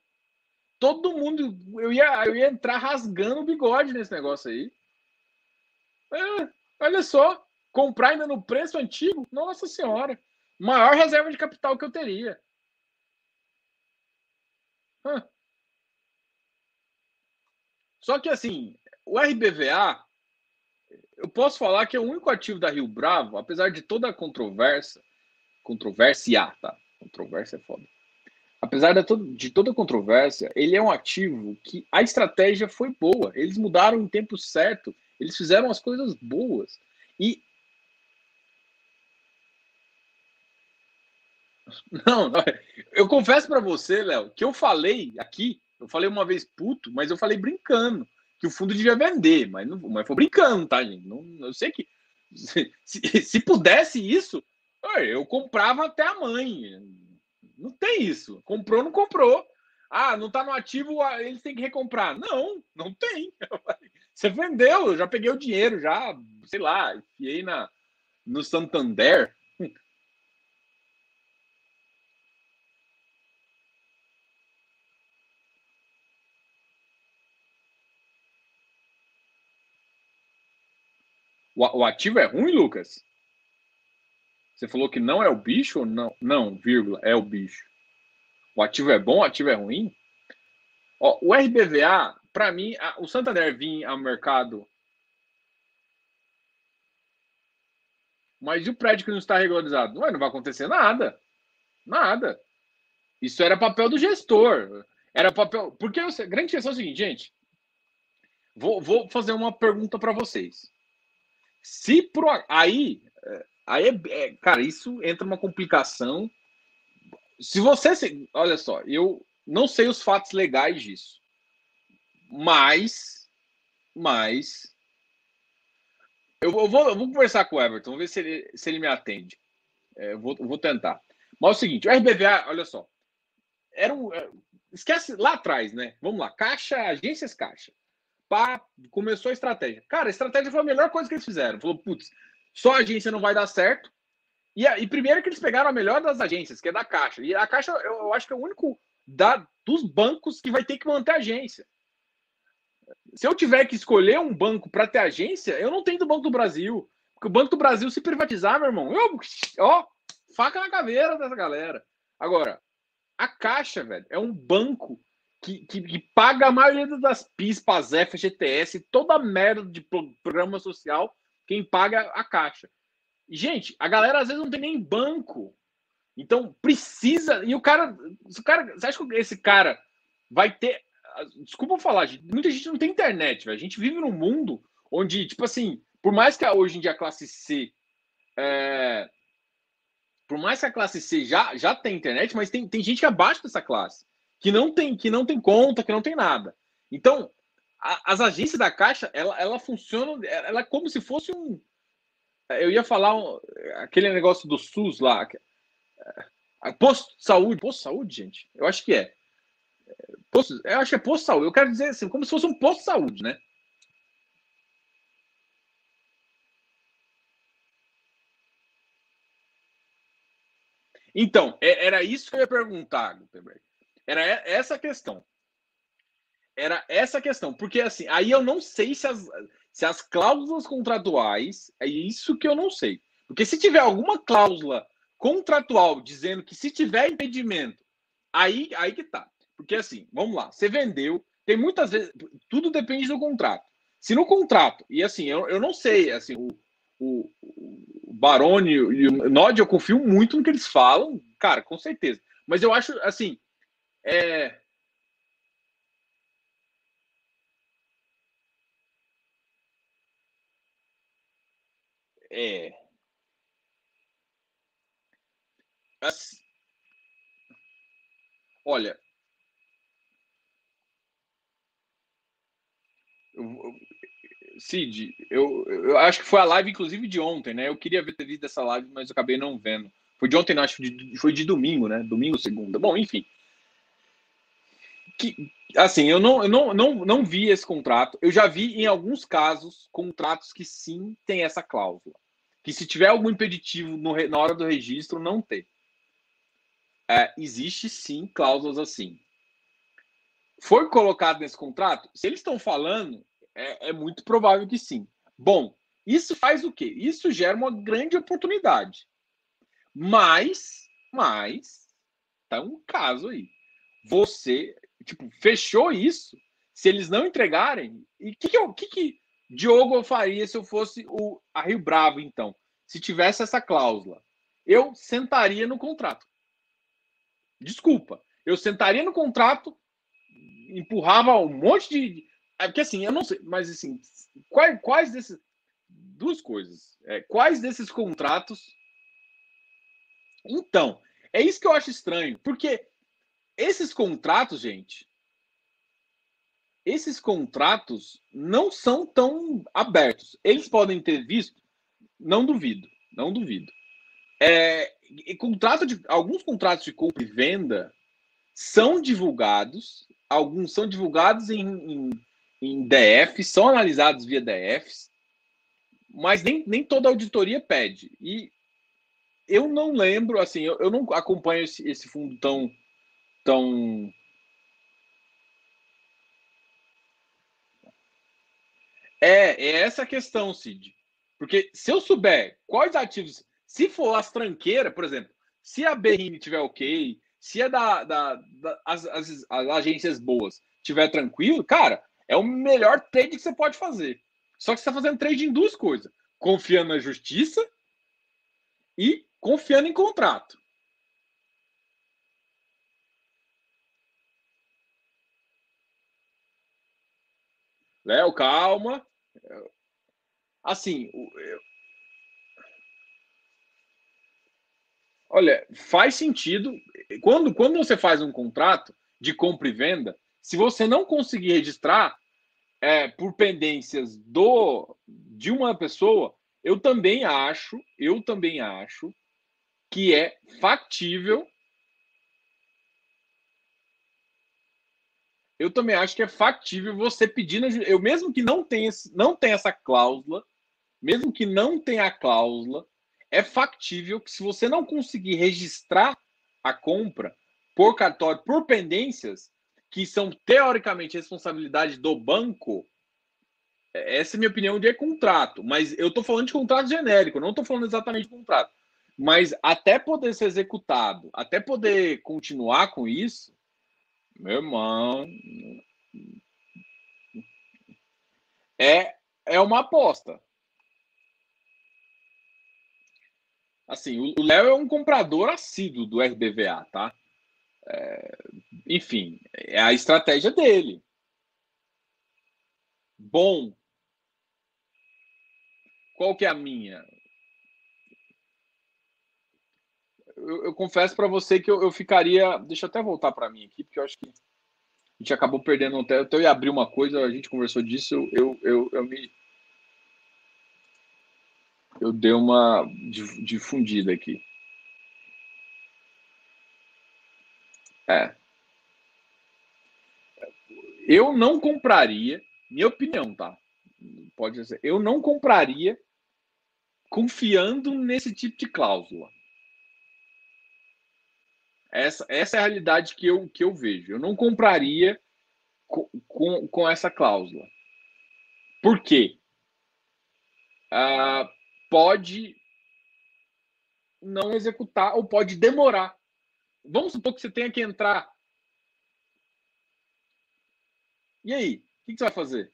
Todo mundo. Eu ia, eu ia entrar rasgando o bigode nesse negócio aí. É, olha só. Comprar ainda no preço antigo? Nossa Senhora. Maior reserva de capital que eu teria. Só que assim, o RBVA, eu posso falar que é o único ativo da Rio Bravo, apesar de toda a controvérsia, controvérsia, tá? Controvérsia é foda. Apesar de, toda a controvérsia, ele é um ativo que a estratégia foi boa. Eles mudaram em tempo certo, eles fizeram as coisas boas. E Não, eu confesso para você, Léo, que eu falei aqui, eu falei uma vez puto, mas eu falei brincando que o fundo devia vender, mas não, mas foi brincando, tá, gente? Não, eu sei que se, se, se pudesse isso, eu comprava até a mãe. Não tem isso. Comprou, não comprou. Ah, não tá no ativo, ah, eles têm que recomprar. Não, não tem. <laughs> Você vendeu, eu já peguei o dinheiro, já, sei lá, enfiei na, no Santander. O, o ativo é ruim, Lucas? Você falou que não é o bicho ou não? Não, vírgula, é o bicho. O ativo é bom, o ativo é ruim? Ó, o RBVA, para mim, a, o Santander vinha ao mercado. Mas e o prédio que não está regularizado? Ué, não vai acontecer nada. Nada. Isso era papel do gestor. Era papel. Porque a grande questão é o seguinte, gente. Vou, vou fazer uma pergunta para vocês. Se pro, aí, é, aí é, é, cara, isso entra uma complicação. Se você, olha só, eu não sei os fatos legais disso, mas, mas eu, eu, vou, eu vou conversar com o Everton, vamos ver se ele, se ele me atende. É, eu, vou, vou tentar. Mas é o seguinte, o RBVA, olha só, era um, é, esquece lá atrás, né? Vamos lá, Caixa, agências Caixa. Pá, começou a estratégia. Cara, a estratégia foi a melhor coisa que eles fizeram. Falou, putz, só agência não vai dar certo. E, e primeiro que eles pegaram a melhor das agências, que é da Caixa. E a Caixa, eu, eu acho que é o único da, dos bancos que vai ter que manter agência. Se eu tiver que escolher um banco para ter agência, eu não tenho do Banco do Brasil. Porque o Banco do Brasil, se privatizar, meu irmão, eu, ó, faca na caveira dessa galera. Agora, a Caixa, velho, é um banco que, que, que paga a maioria das PIS, PASEF, FGTS, toda merda de programa social, quem paga a Caixa. Gente, a galera às vezes não tem nem banco. Então precisa. E o cara. O cara você acha que esse cara vai ter. Desculpa falar, gente, muita gente não tem internet, velho. A gente vive num mundo onde, tipo assim, por mais que hoje em dia a classe C. É, por mais que a classe C já, já tem internet, mas tem, tem gente é abaixo dessa classe, que não tem, que não tem conta, que não tem nada. Então, a, as agências da Caixa, ela, ela funciona, ela é como se fosse um. Eu ia falar um, aquele negócio do SUS lá, Posto de saúde. Posto de saúde, gente? Eu acho que é. Posto, eu acho que é posto de saúde. Eu quero dizer assim, como se fosse um posto de saúde, né? Então, é, era isso que eu ia perguntar, Gutenberg. Era essa questão. Era essa questão. Porque, assim, aí eu não sei se as, se as cláusulas contratuais. É isso que eu não sei. Porque se tiver alguma cláusula contratual dizendo que se tiver impedimento, aí, aí que tá. Porque assim, vamos lá, você vendeu, tem muitas vezes, tudo depende do contrato. Se no contrato, e assim, eu, eu não sei, assim, o, o, o Baroni e o Nod, eu confio muito no que eles falam, cara, com certeza. Mas eu acho, assim, é, É. Olha, Cid, eu, eu acho que foi a live, inclusive, de ontem, né? Eu queria ter visto essa live, mas eu acabei não vendo. Foi de ontem, não, acho que foi de domingo, né? Domingo, segunda. Bom, enfim. Que, assim, eu não, eu não, não, não vi esse contrato. Eu já vi, em alguns casos, contratos que sim tem essa cláusula. Que se tiver algum impeditivo no, na hora do registro, não tem é, existe sim cláusulas assim. Foi colocado nesse contrato? Se eles estão falando, é, é muito provável que sim. Bom, isso faz o quê? Isso gera uma grande oportunidade. Mas, mas, tá um caso aí. Você, tipo, fechou isso. Se eles não entregarem, e o que, que, que, que Diogo faria se eu fosse o a Rio Bravo, então? Se tivesse essa cláusula, eu sentaria no contrato. Desculpa. Eu sentaria no contrato, empurrava um monte de. É porque assim, eu não sei, mas assim, quais, quais desses. Duas coisas. É, quais desses contratos. Então, é isso que eu acho estranho, porque esses contratos, gente, esses contratos não são tão abertos. Eles podem ter visto, não duvido, não duvido. É, contrato de, alguns contratos de compra e venda são divulgados, alguns são divulgados em, em, em DF, são analisados via DFs, mas nem, nem toda auditoria pede. E eu não lembro, assim, eu, eu não acompanho esse, esse fundo tão, tão É, é essa a questão, Cid. Porque se eu souber quais ativos, se for as tranqueiras, por exemplo, se a BRN tiver ok, se é da, da, da as, as, as, agências boas tiver tranquilo, cara, é o melhor trade que você pode fazer. Só que você está fazendo trade em duas coisas: confiando na justiça e confiando em contrato. Léo, calma. Assim, olha, faz sentido. Quando, quando você faz um contrato de compra e venda, se você não conseguir registrar é, por pendências do de uma pessoa, eu também acho, eu também acho que é factível. Eu também acho que é factível você pedir, eu mesmo que não tenha, não tenha essa cláusula, mesmo que não tenha a cláusula, é factível que se você não conseguir registrar a compra por cartório, por pendências, que são teoricamente responsabilidade do banco, essa é a minha opinião de contrato, mas eu estou falando de contrato genérico, não estou falando exatamente de contrato. Mas até poder ser executado, até poder continuar com isso, meu irmão, é, é uma aposta. Assim, o Léo é um comprador assíduo do RBVA, tá? É, enfim, é a estratégia dele. Bom. Qual que é a minha? Eu, eu confesso para você que eu, eu, ficaria. Deixa eu até voltar para mim aqui, porque eu acho que a gente acabou perdendo até. Até eu ia abrir uma coisa, a gente conversou disso, eu, eu, eu me eu dei uma difundida aqui. É. Eu não compraria, minha opinião, tá? Pode ser. Eu não compraria confiando nesse tipo de cláusula. Essa, essa é a realidade que eu, que eu vejo. Eu não compraria com, com, com essa cláusula. Por quê? Ah, pode não executar ou pode demorar. Vamos supor que você tenha que entrar. E aí? O que você vai fazer?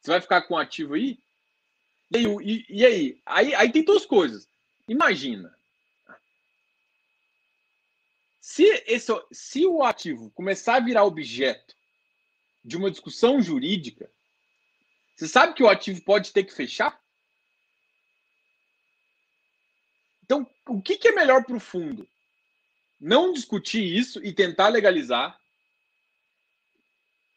Você vai ficar com o ativo aí? E aí? E, e aí? aí? Aí tem duas coisas. Imagina. Se, esse, se o ativo começar a virar objeto de uma discussão jurídica, você sabe que o ativo pode ter que fechar? Então, o que, que é melhor para o fundo? Não discutir isso e tentar legalizar?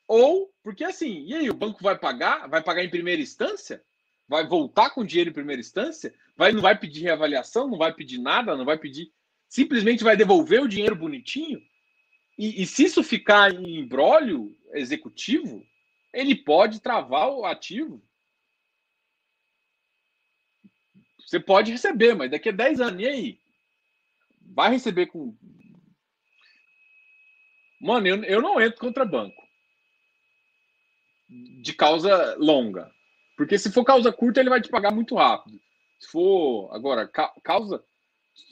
Ou, porque assim, e aí, o banco vai pagar? Vai pagar em primeira instância? Vai voltar com dinheiro em primeira instância? Vai, não vai pedir reavaliação? Não vai pedir nada? Não vai pedir. Simplesmente vai devolver o dinheiro bonitinho? E, e se isso ficar em embrólio executivo, ele pode travar o ativo Você pode receber, mas daqui a 10 anos, e aí? Vai receber com. Mano, eu, eu não entro contra banco. De causa longa. Porque se for causa curta, ele vai te pagar muito rápido. Se for. Agora, causa.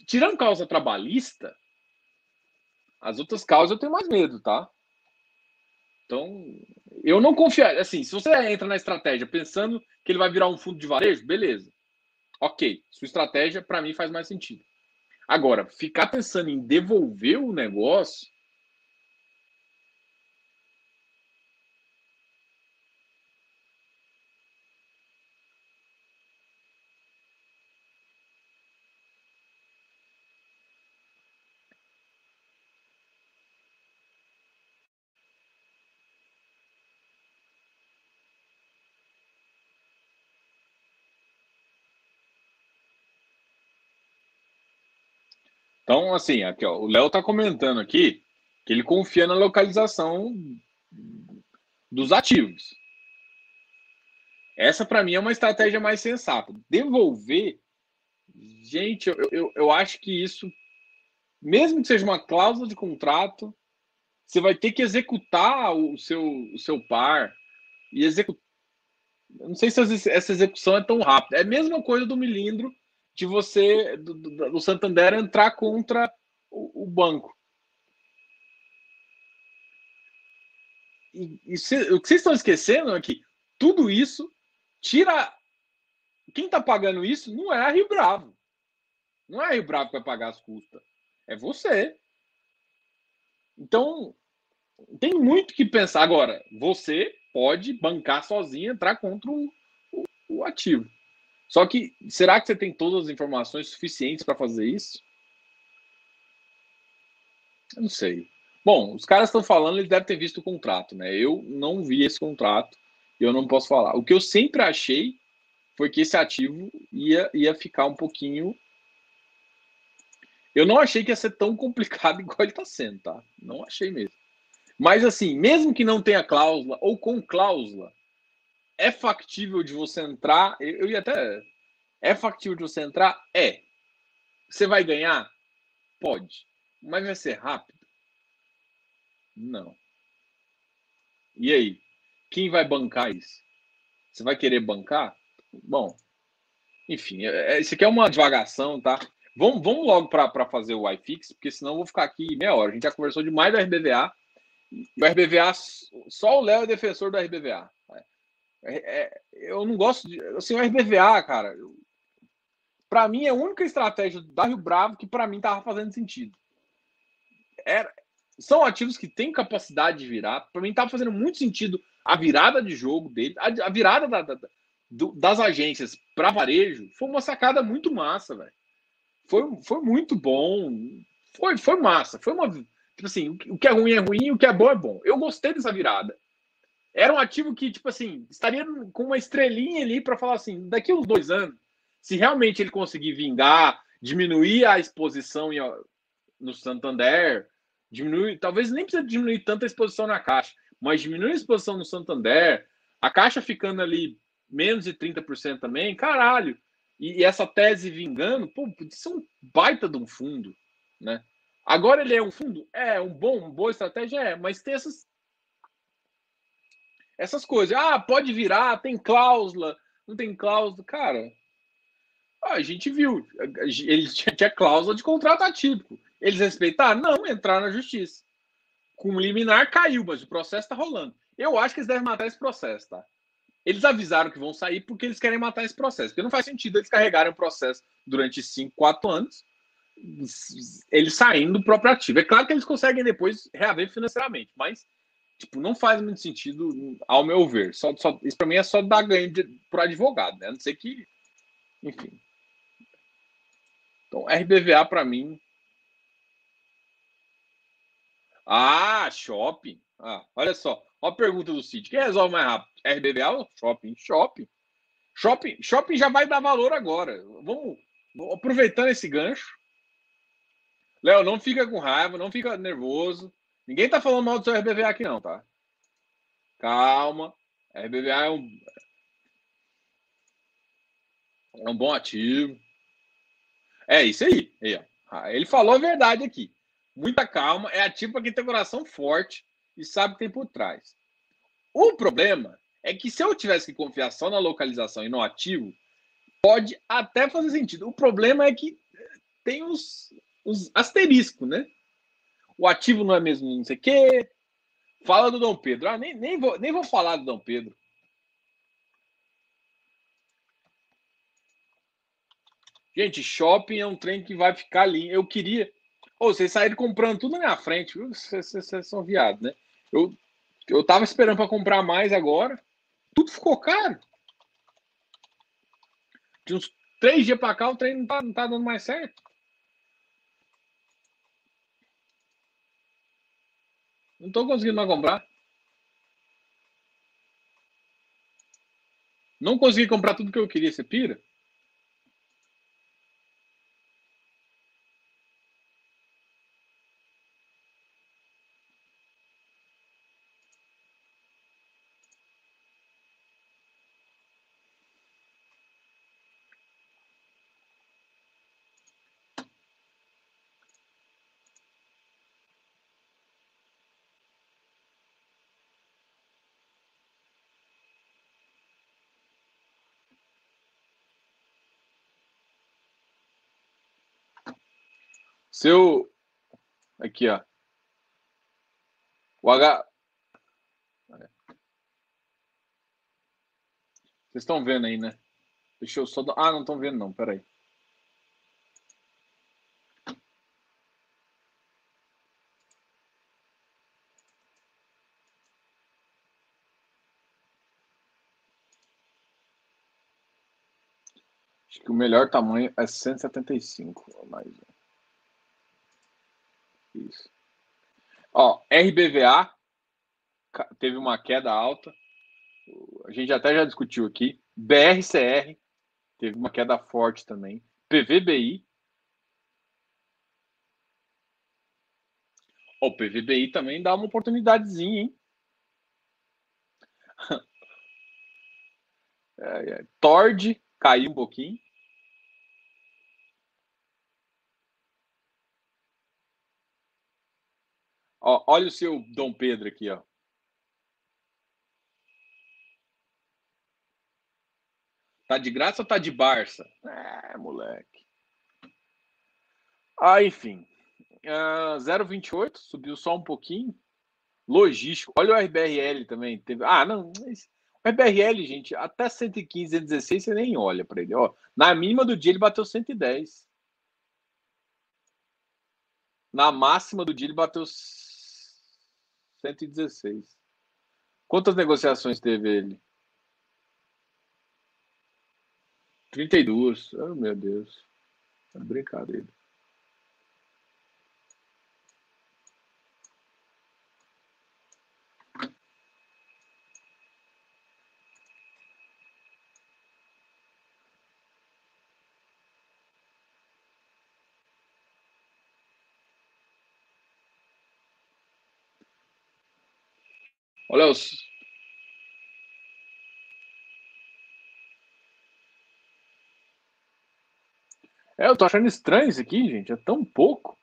Tirando causa trabalhista, as outras causas eu tenho mais medo, tá? Então, eu não confio. Assim, se você entra na estratégia pensando que ele vai virar um fundo de varejo, beleza. Ok, sua estratégia para mim faz mais sentido. Agora, ficar pensando em devolver o negócio Então, assim, aqui, ó, o Léo está comentando aqui que ele confia na localização dos ativos. Essa, para mim, é uma estratégia mais sensata. Devolver, gente, eu, eu, eu acho que isso, mesmo que seja uma cláusula de contrato, você vai ter que executar o seu, o seu par e executar. não sei se essa execução é tão rápida. É a mesma coisa do milindro de você, do, do, Santander, entrar contra o, o banco. E, e se, o que vocês estão esquecendo é que tudo isso tira. Quem está pagando isso não é a Rio Bravo. Não é a Rio Bravo que vai pagar as custas. É você. Então, tem muito que pensar. Agora, você pode bancar sozinho, entrar contra o, o, o ativo. Só que, será que você tem todas as informações suficientes para fazer isso? Eu não sei. Bom, os caras estão falando, eles devem ter visto o contrato, né? Eu não vi esse contrato e eu não posso falar. O que eu sempre achei foi que esse ativo ia, ia ficar um pouquinho. Eu não achei que ia ser tão complicado <laughs> igual ele está sendo, tá? Não achei mesmo. Mas assim, mesmo que não tenha cláusula ou com cláusula, é factível de você entrar. Eu ia até. É factível de você entrar? É. Você vai ganhar? Pode. Mas vai ser rápido? Não. E aí? Quem vai bancar isso? Você vai querer bancar? Bom, enfim, é, é, isso aqui é uma divagação, tá? Vamos, vamos logo para fazer o iFix, porque senão eu vou ficar aqui meia hora. A gente já conversou demais do RBVA. O RBVA, só o Léo é defensor do RBVA. É, é, eu não gosto de. Assim, o RBVA, cara, para mim é a única estratégia da Rio Bravo que para mim tava fazendo sentido. Era, são ativos que têm capacidade de virar. Para mim tava fazendo muito sentido a virada de jogo dele, a, a virada da, da, do, das agências para varejo foi uma sacada muito massa, velho. Foi, foi muito bom. Foi, foi massa. Foi uma. Tipo assim, o que é ruim é ruim, o que é bom é bom. Eu gostei dessa virada. Era um ativo que, tipo assim, estaria com uma estrelinha ali para falar assim, daqui uns dois anos, se realmente ele conseguir vingar, diminuir a exposição no Santander, diminuir, talvez nem precisa diminuir tanta exposição na caixa, mas diminuir a exposição no Santander, a caixa ficando ali menos de 30% também, caralho. E, e, essa tese vingando, pô, isso é um baita de um fundo, né? Agora ele é um fundo? É, um bom, uma boa estratégia é, mas tem essas essas coisas. Ah, pode virar, tem cláusula, não tem cláusula. Cara, a gente viu. Ele tinha cláusula de contrato atípico. Eles respeitaram? Não, entraram na justiça. Com liminar caiu, mas o processo está rolando. Eu acho que eles devem matar esse processo, tá? Eles avisaram que vão sair porque eles querem matar esse processo. Porque não faz sentido eles carregarem o processo durante 5, 4 anos, eles saindo do próprio ativo. É claro que eles conseguem depois reaver financeiramente, mas Tipo, não faz muito sentido, ao meu ver. Só, só, isso para mim é só dar ganho por advogado, né? A não ser que. Enfim. Então, RBVA para mim. Ah, shopping. Ah, olha só. Olha a pergunta do Cid. Quem resolve mais rápido? RBVA ou shopping? Shopping. Shopping, shopping já vai dar valor agora. Vamos aproveitando esse gancho. Léo, não fica com raiva, não fica nervoso. Ninguém tá falando mal do seu RBVA aqui, não, tá? Calma. RBVA é um, é um bom ativo. É isso aí. aí ah, Ele falou a verdade aqui. Muita calma. É ativo para quem tem coração forte e sabe o que tem por trás. O problema é que se eu tivesse que confiar só na localização e no ativo, pode até fazer sentido. O problema é que tem os, os asteriscos, né? O ativo não é mesmo não sei o quê. Fala do Dom Pedro. Ah, nem, nem, vou, nem vou falar do Dom Pedro. Gente, shopping é um trem que vai ficar ali. Eu queria. Ou oh, vocês saíram comprando tudo na minha frente. Vocês, vocês são viados, né? Eu, eu tava esperando para comprar mais agora. Tudo ficou caro. De uns três dias para cá, o trem não tá, não tá dando mais certo. Não estou conseguindo mais comprar. Não consegui comprar tudo que eu queria. Você pira? Seu. Aqui, ó. O H. Vocês estão vendo aí, né? Deixa eu só. Ah, não estão vendo, não. Peraí. Acho que o melhor tamanho é 175. Mais um. Isso. Ó, RBVA teve uma queda alta. A gente até já discutiu aqui. BRCR teve uma queda forte também. PVBI. O PVBI também dá uma oportunidadezinha, hein? <laughs> É, é. Tord caiu um pouquinho. Ó, olha o seu Dom Pedro aqui, ó. Tá de graça ou tá de Barça? É, moleque. Ah, enfim. Uh, 0,28, subiu só um pouquinho. Logístico. Olha o RBRL também. Teve... Ah, não. O RBRL, gente, até 115, 116 você nem olha para ele. Ó, na mínima do dia ele bateu 110. Na máxima do dia ele bateu 116. Quantas negociações teve ele? 32. Oh, meu Deus. É brincadeira. Olha os. É, eu tô achando estranho isso aqui, gente. É tão pouco.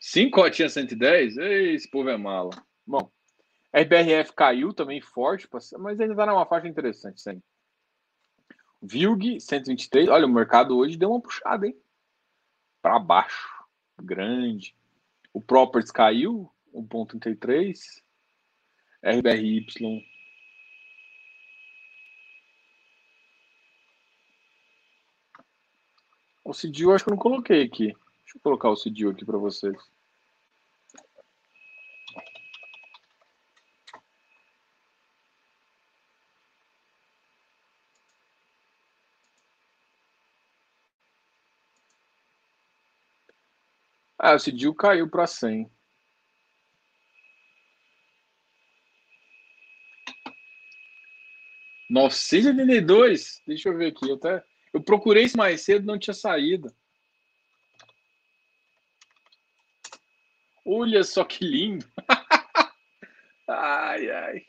Cinco cotinha 110? Ei, esse povo é mala. Bom, RBRF caiu também forte, mas ainda tá numa faixa interessante, sim. Vilg 123. Olha, o mercado hoje deu uma puxada, hein? Para baixo, grande. O Properties caiu, 1,33. RBRY. O CDU acho que eu não coloquei aqui. Deixa eu colocar o CDU aqui para vocês. Ah, o Cidil caiu para 100. dois. Deixa eu ver aqui. Eu, até... eu procurei isso mais cedo, não tinha saído. Olha só que lindo. <laughs> ai, ai.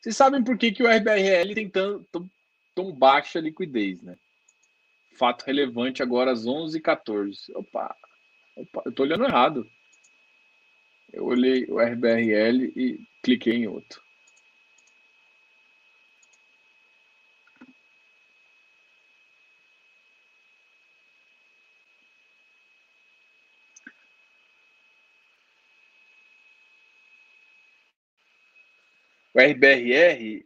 Vocês sabem por que, que o RBRL tem tão, tão, tão baixa liquidez, né? Fato relevante agora às 11h14. Opa. Opa, eu tô olhando errado. Eu olhei o RBRL e cliquei em outro. O RBRR,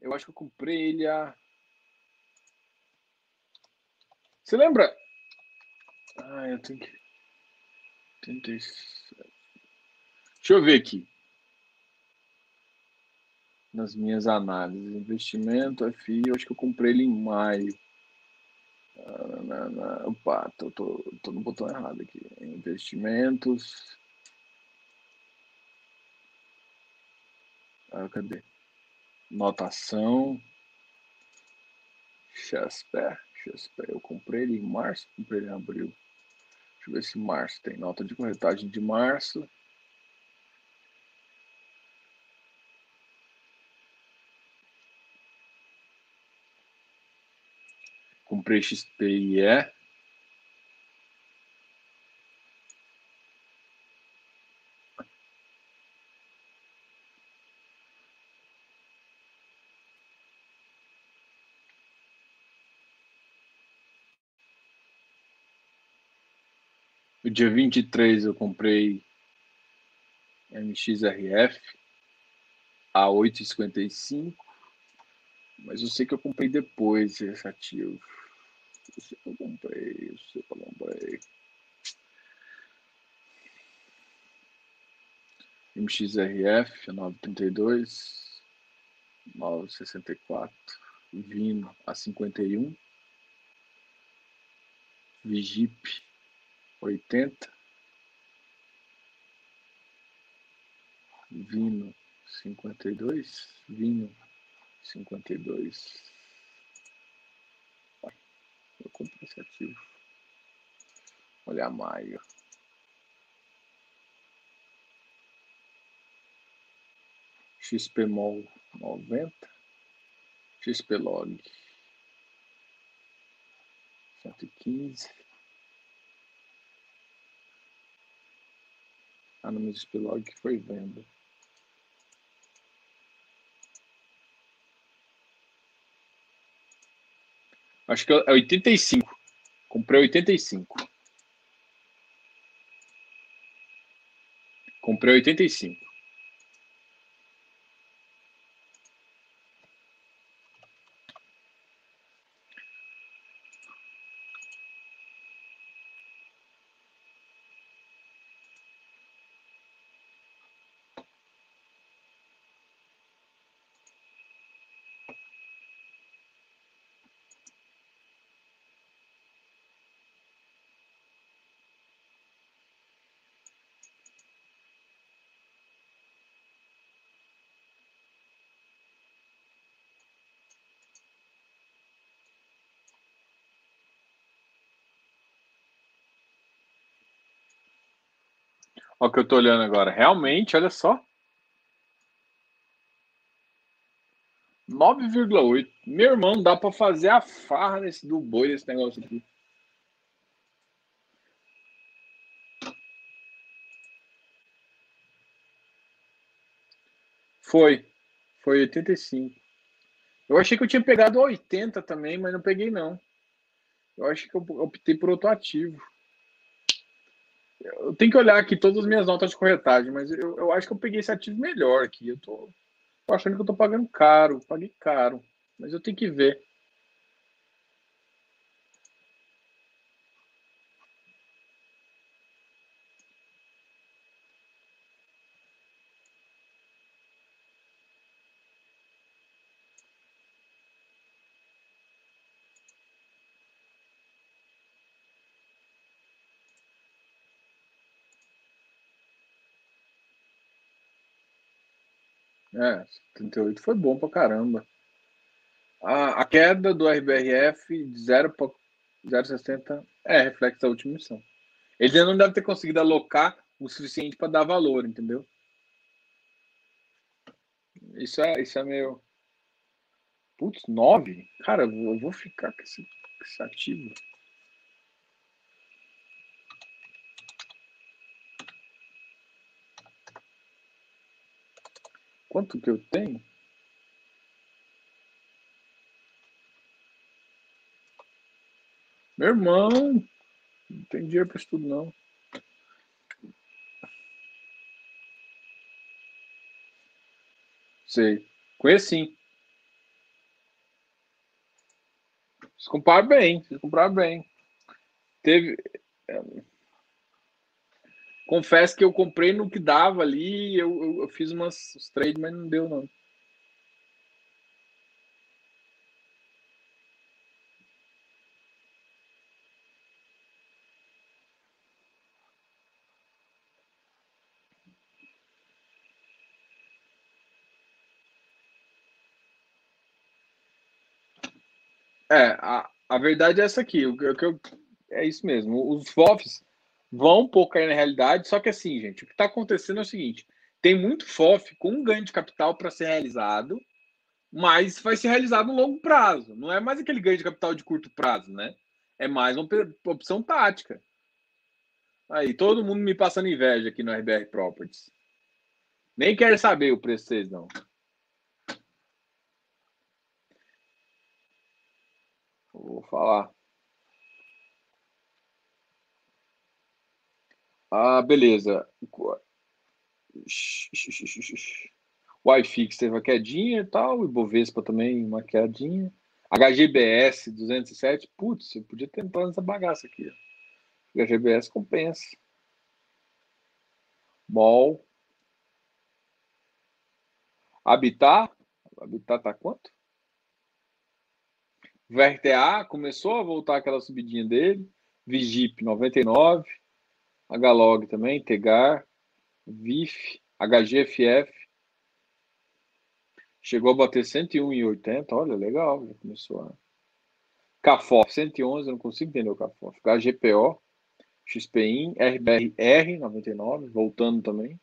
eu acho que eu comprei ele a. Você lembra? Ah, eu tenho que. 37. Deixa eu ver aqui. Nas minhas análises. Investimento, FI, eu acho que eu comprei ele em maio. Ah, Opa, tô, tô, tô no botão errado aqui. Investimentos. Ah, cadê? Notação. Chasper. Eu comprei ele em março, comprei ele em abril. Deixa eu ver se março tem nota de corretagem de março. Comprei XPIE. No dia 23 eu comprei MXRF a 8,55. Mas eu sei que eu comprei depois esse ativo. Eu sei que eu comprei, eu sei que eu comprei. MXRF a 9,32. 9,64. Vino a 51. Vigip 80. Vino 52. Vinho 52. Eu comprei esse ativo. Olha a maio. XPMOL 90. XPlog 115. Ah, no meu XPlog foi venda. Acho que é 85. Comprei 85. Comprei 85. Olha o que eu tô olhando agora. Realmente, olha só. 9,8. Meu irmão, dá para fazer a farra nesse do boi desse negócio aqui. Foi. Foi 85. Eu achei que eu tinha pegado 80 também, mas não peguei não. Eu acho que eu optei por outro ativo. Eu tenho que olhar aqui todas as minhas notas de corretagem, mas eu, eu acho que eu peguei esse ativo melhor aqui. Eu tô, tô achando que eu tô pagando caro, paguei caro, mas eu tenho que ver. É, 38 foi bom pra caramba. A, a queda do RBRF de 0,60 é reflexo da última missão. Ele ainda não deve ter conseguido alocar o suficiente para dar valor, entendeu? Isso é, isso é meio. Putz, 9? Cara, eu vou ficar com esse, com esse ativo. Quanto que eu tenho? Meu irmão, não tem dinheiro para isso tudo, não. Sei. Conheci sim. Vocês compraram bem, vocês compraram bem. Teve. Confesso que eu comprei no que dava ali, eu, eu, eu fiz umas uns trades, mas não deu não. É, a, a verdade é essa aqui. O, o, o, é isso mesmo. Os FOFs vão um pouco aí na realidade, só que assim, gente, o que está acontecendo é o seguinte: tem muito FOF com um ganho de capital para ser realizado, mas vai ser realizado no longo prazo. Não é mais aquele ganho de capital de curto prazo, né? É mais uma opção tática. Aí, todo mundo me passando inveja aqui no RBR Properties. Nem quero saber o preço vocês, não. Vou falar. Ah, beleza. O iFix teve uma quedinha e tal, o Ibovespa também uma quedinha. HGBS 207, putz, eu podia tentar nessa bagaça aqui. HGBS compensa. MOL. Habitat. Habitat tá quanto? VRTA começou a voltar aquela subidinha dele. Vigip 99. Hlog também, Tegar, VIF, HGFF. Chegou a bater 101,80. Olha, legal, já começou a. CAFOF 111, eu não consigo entender o CAFOF. HGPO, XPIN, RBRR 99, voltando também.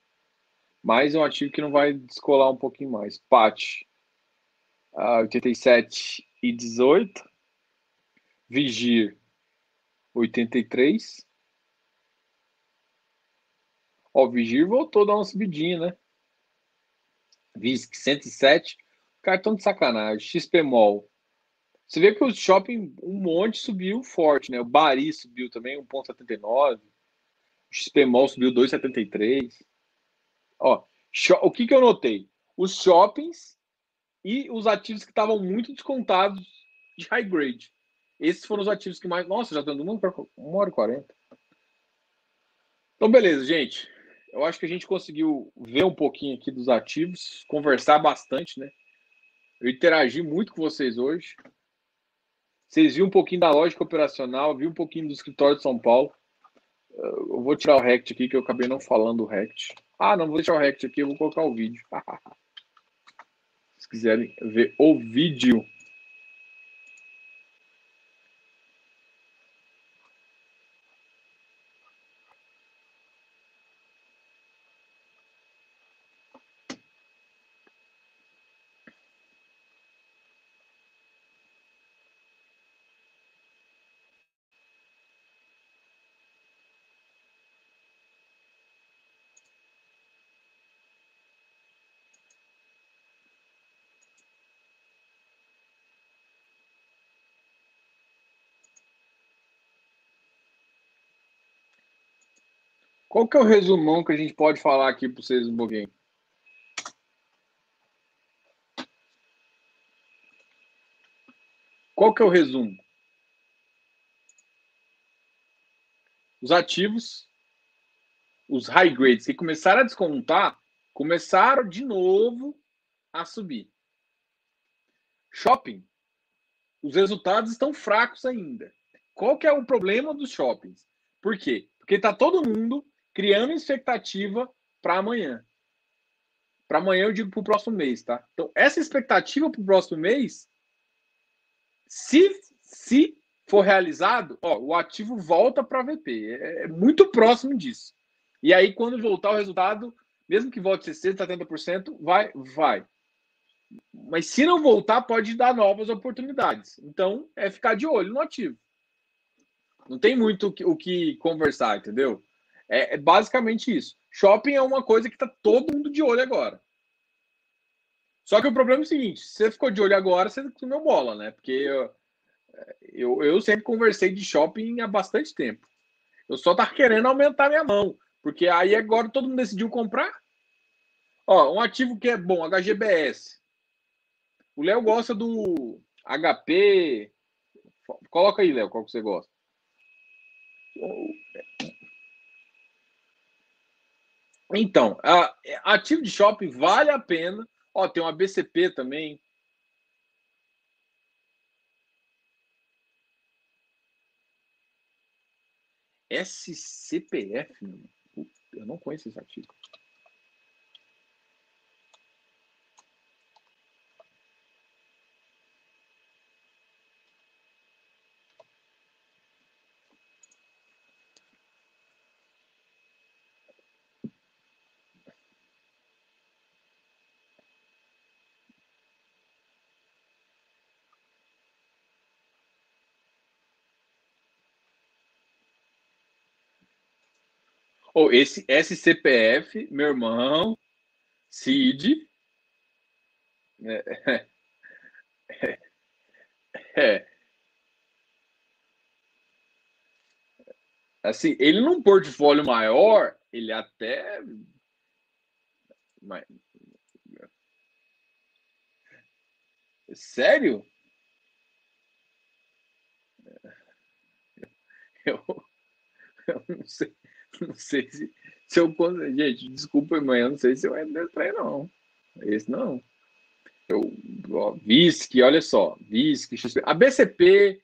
Mais um ativo que não vai descolar um pouquinho mais. PAT uh, 87 e 18. Vigir 83. Ó, o Vigir voltou a dar uma subidinha, né? VISC 107. Cartão de sacanagem. XPMOL. Você vê que o shopping, um monte subiu forte, né? O Bari subiu também 1,79. O XPMOL subiu 2,73. Ó, o que, que eu notei? Os shoppings e os ativos que estavam muito descontados de high grade. Esses foram os ativos que mais. Nossa, já dando 1 hora e 40. Então, beleza, gente. Eu acho que a gente conseguiu ver um pouquinho aqui dos ativos, conversar bastante, né? Eu interagi muito com vocês hoje. Vocês viram um pouquinho da lógica operacional, viram um pouquinho do escritório de São Paulo. Eu vou tirar o Rect aqui, que eu acabei não falando o Rect. Ah, não vou deixar o Rect aqui, eu vou colocar o vídeo. <laughs> Se quiserem ver o vídeo. Qual que é o resumão que a gente pode falar aqui para vocês um pouquinho? Qual que é o resumo? Os ativos, os high grades que começaram a descontar, começaram de novo a subir. Shopping, os resultados estão fracos ainda. Qual que é o problema dos shoppings? Por quê? Porque está todo mundo criando expectativa para amanhã. Para amanhã eu digo para o próximo mês, tá? Então, essa expectativa para o próximo mês, se, se for realizado, ó, o ativo volta para VP. É, é, muito próximo disso. E aí, quando voltar o resultado, mesmo que volte 60%, 70%, vai, vai. Mas se não voltar, pode dar novas oportunidades. Então, é ficar de olho no ativo. Não tem muito o que conversar, entendeu? É, é basicamente isso. Shopping é uma coisa que está todo mundo de olho agora. Só que o problema é o seguinte: se você ficou de olho agora, você comeu bola, né? Porque eu, eu, eu sempre conversei de shopping há bastante tempo. Eu só tava querendo aumentar minha mão. Porque aí agora todo mundo decidiu comprar. Ó, um ativo que é bom, HGBS. O Léo gosta do HP. Coloca aí, Léo, qual que você gosta. Então, a, ativo de shopping vale a pena. Ó, tem uma BCP também. SCPF? Eu não conheço esse ativo. Oh, esse SCPF, meu irmão, Cid. É, é, é, Assim, ele num portfólio maior, ele até. Sério? Eu, eu não sei, <laughs> não sei se, se eu. Gente, desculpa, mas eu não sei se eu entro nesse não. Esse não. Eu, ó, VISC, olha só. VISC, XP. A BCP,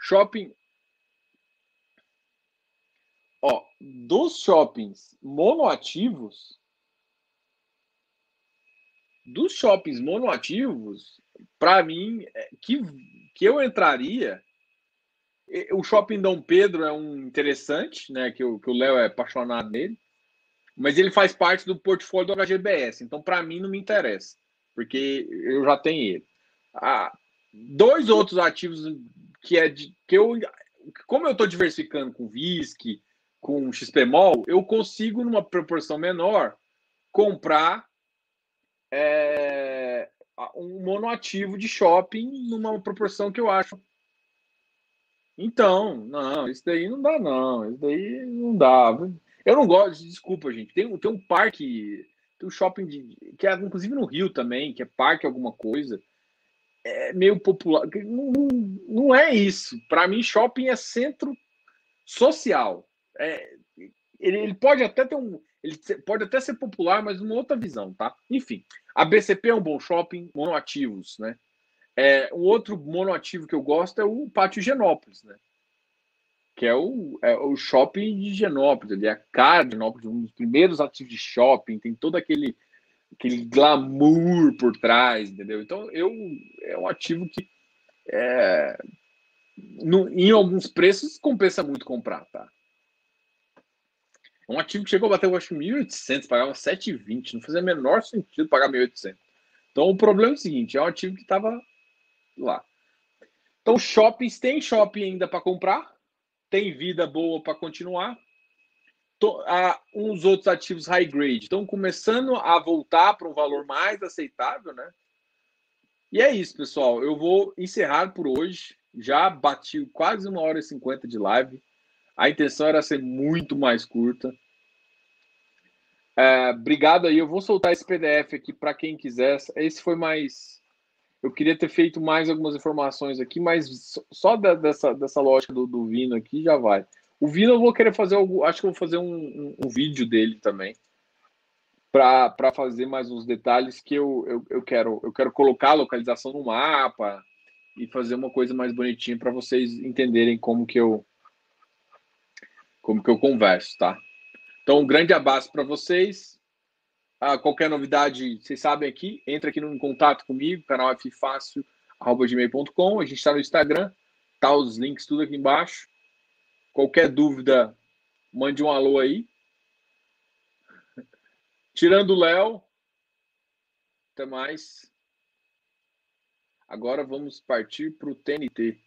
Shopping. Ó, dos shoppings monoativos, dos shoppings monoativos, para mim, é, que, que eu entraria. O shopping Dom Pedro é um interessante, né? Que, o, Léo é apaixonado nele, mas ele faz parte do portfólio do HGBS, então para mim não me interessa porque eu já tenho ele. Ah, dois outros ativos que é de que eu como eu estou diversificando com VISC, com XPMOL, eu consigo numa proporção menor comprar é, um monoativo de shopping numa proporção que eu acho. Então, não, isso daí não dá, não. Isso daí não dá. Eu não gosto, desculpa, gente. Tem, tem um parque tem um shopping de, que é inclusive no Rio também, que é parque alguma coisa. É meio popular. Não, não é isso. Para mim, shopping é centro social. É, ele, ele, pode até ter um. Ele pode até ser popular, mas numa outra visão, tá? Enfim, a BCP é um bom shopping, monoativos, né? É, um outro monoativo que eu gosto é o Pátio Genópolis, né? que é o, é o shopping de Genópolis, ele é a cara de Genópolis, um dos primeiros ativos de shopping, tem todo aquele, aquele glamour por trás, entendeu? Então, eu, é um ativo que é, no, em alguns preços compensa muito comprar, tá? Um ativo que chegou a bater, eu acho, 1.800, pagava 7,20, não fazia menor sentido pagar 1.800. Então, o problema é o seguinte, é um ativo que estava lá. Então, shoppings, tem shopping ainda para comprar, tem vida boa para continuar. Ah, uns outros ativos high grade estão começando a voltar para um valor mais aceitável, né? E é isso, pessoal. Eu vou encerrar por hoje. Já bati quase uma hora e cinquenta de live. A intenção era ser muito mais curta. É, obrigado aí. Eu vou soltar esse PDF aqui para quem quiser. Esse foi mais eu queria ter feito mais algumas informações aqui, mas só da, dessa, dessa lógica do, do Vino aqui já vai. O Vino eu vou querer fazer algo, acho que eu vou fazer um, um, um vídeo dele também para fazer mais uns detalhes que eu, eu, eu, quero eu quero colocar a localização no mapa e fazer uma coisa mais bonitinha para vocês entenderem como que eu como que eu converso, tá? Então, um grande abraço para vocês. Ah, qualquer novidade, vocês sabem aqui, entra aqui no contato comigo, canal ffácil.gmail.com. A gente está no Instagram, tá os links tudo aqui embaixo. Qualquer dúvida, mande um alô aí. Tirando o Léo, até mais. Agora vamos partir para o TNT.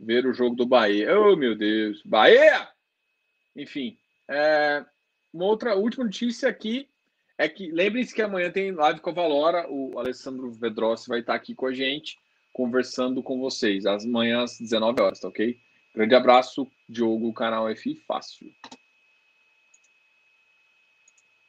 Ver o jogo do Bahia. Oh, meu Deus. Bahia! Enfim, é, uma outra última notícia aqui é que lembrem-se que amanhã tem live com a Valora, o Alessandro Vedrossi vai estar aqui com a gente, conversando com vocês, às manhãs, 19 horas, tá ok? Grande abraço, Diogo, canal F Fácil.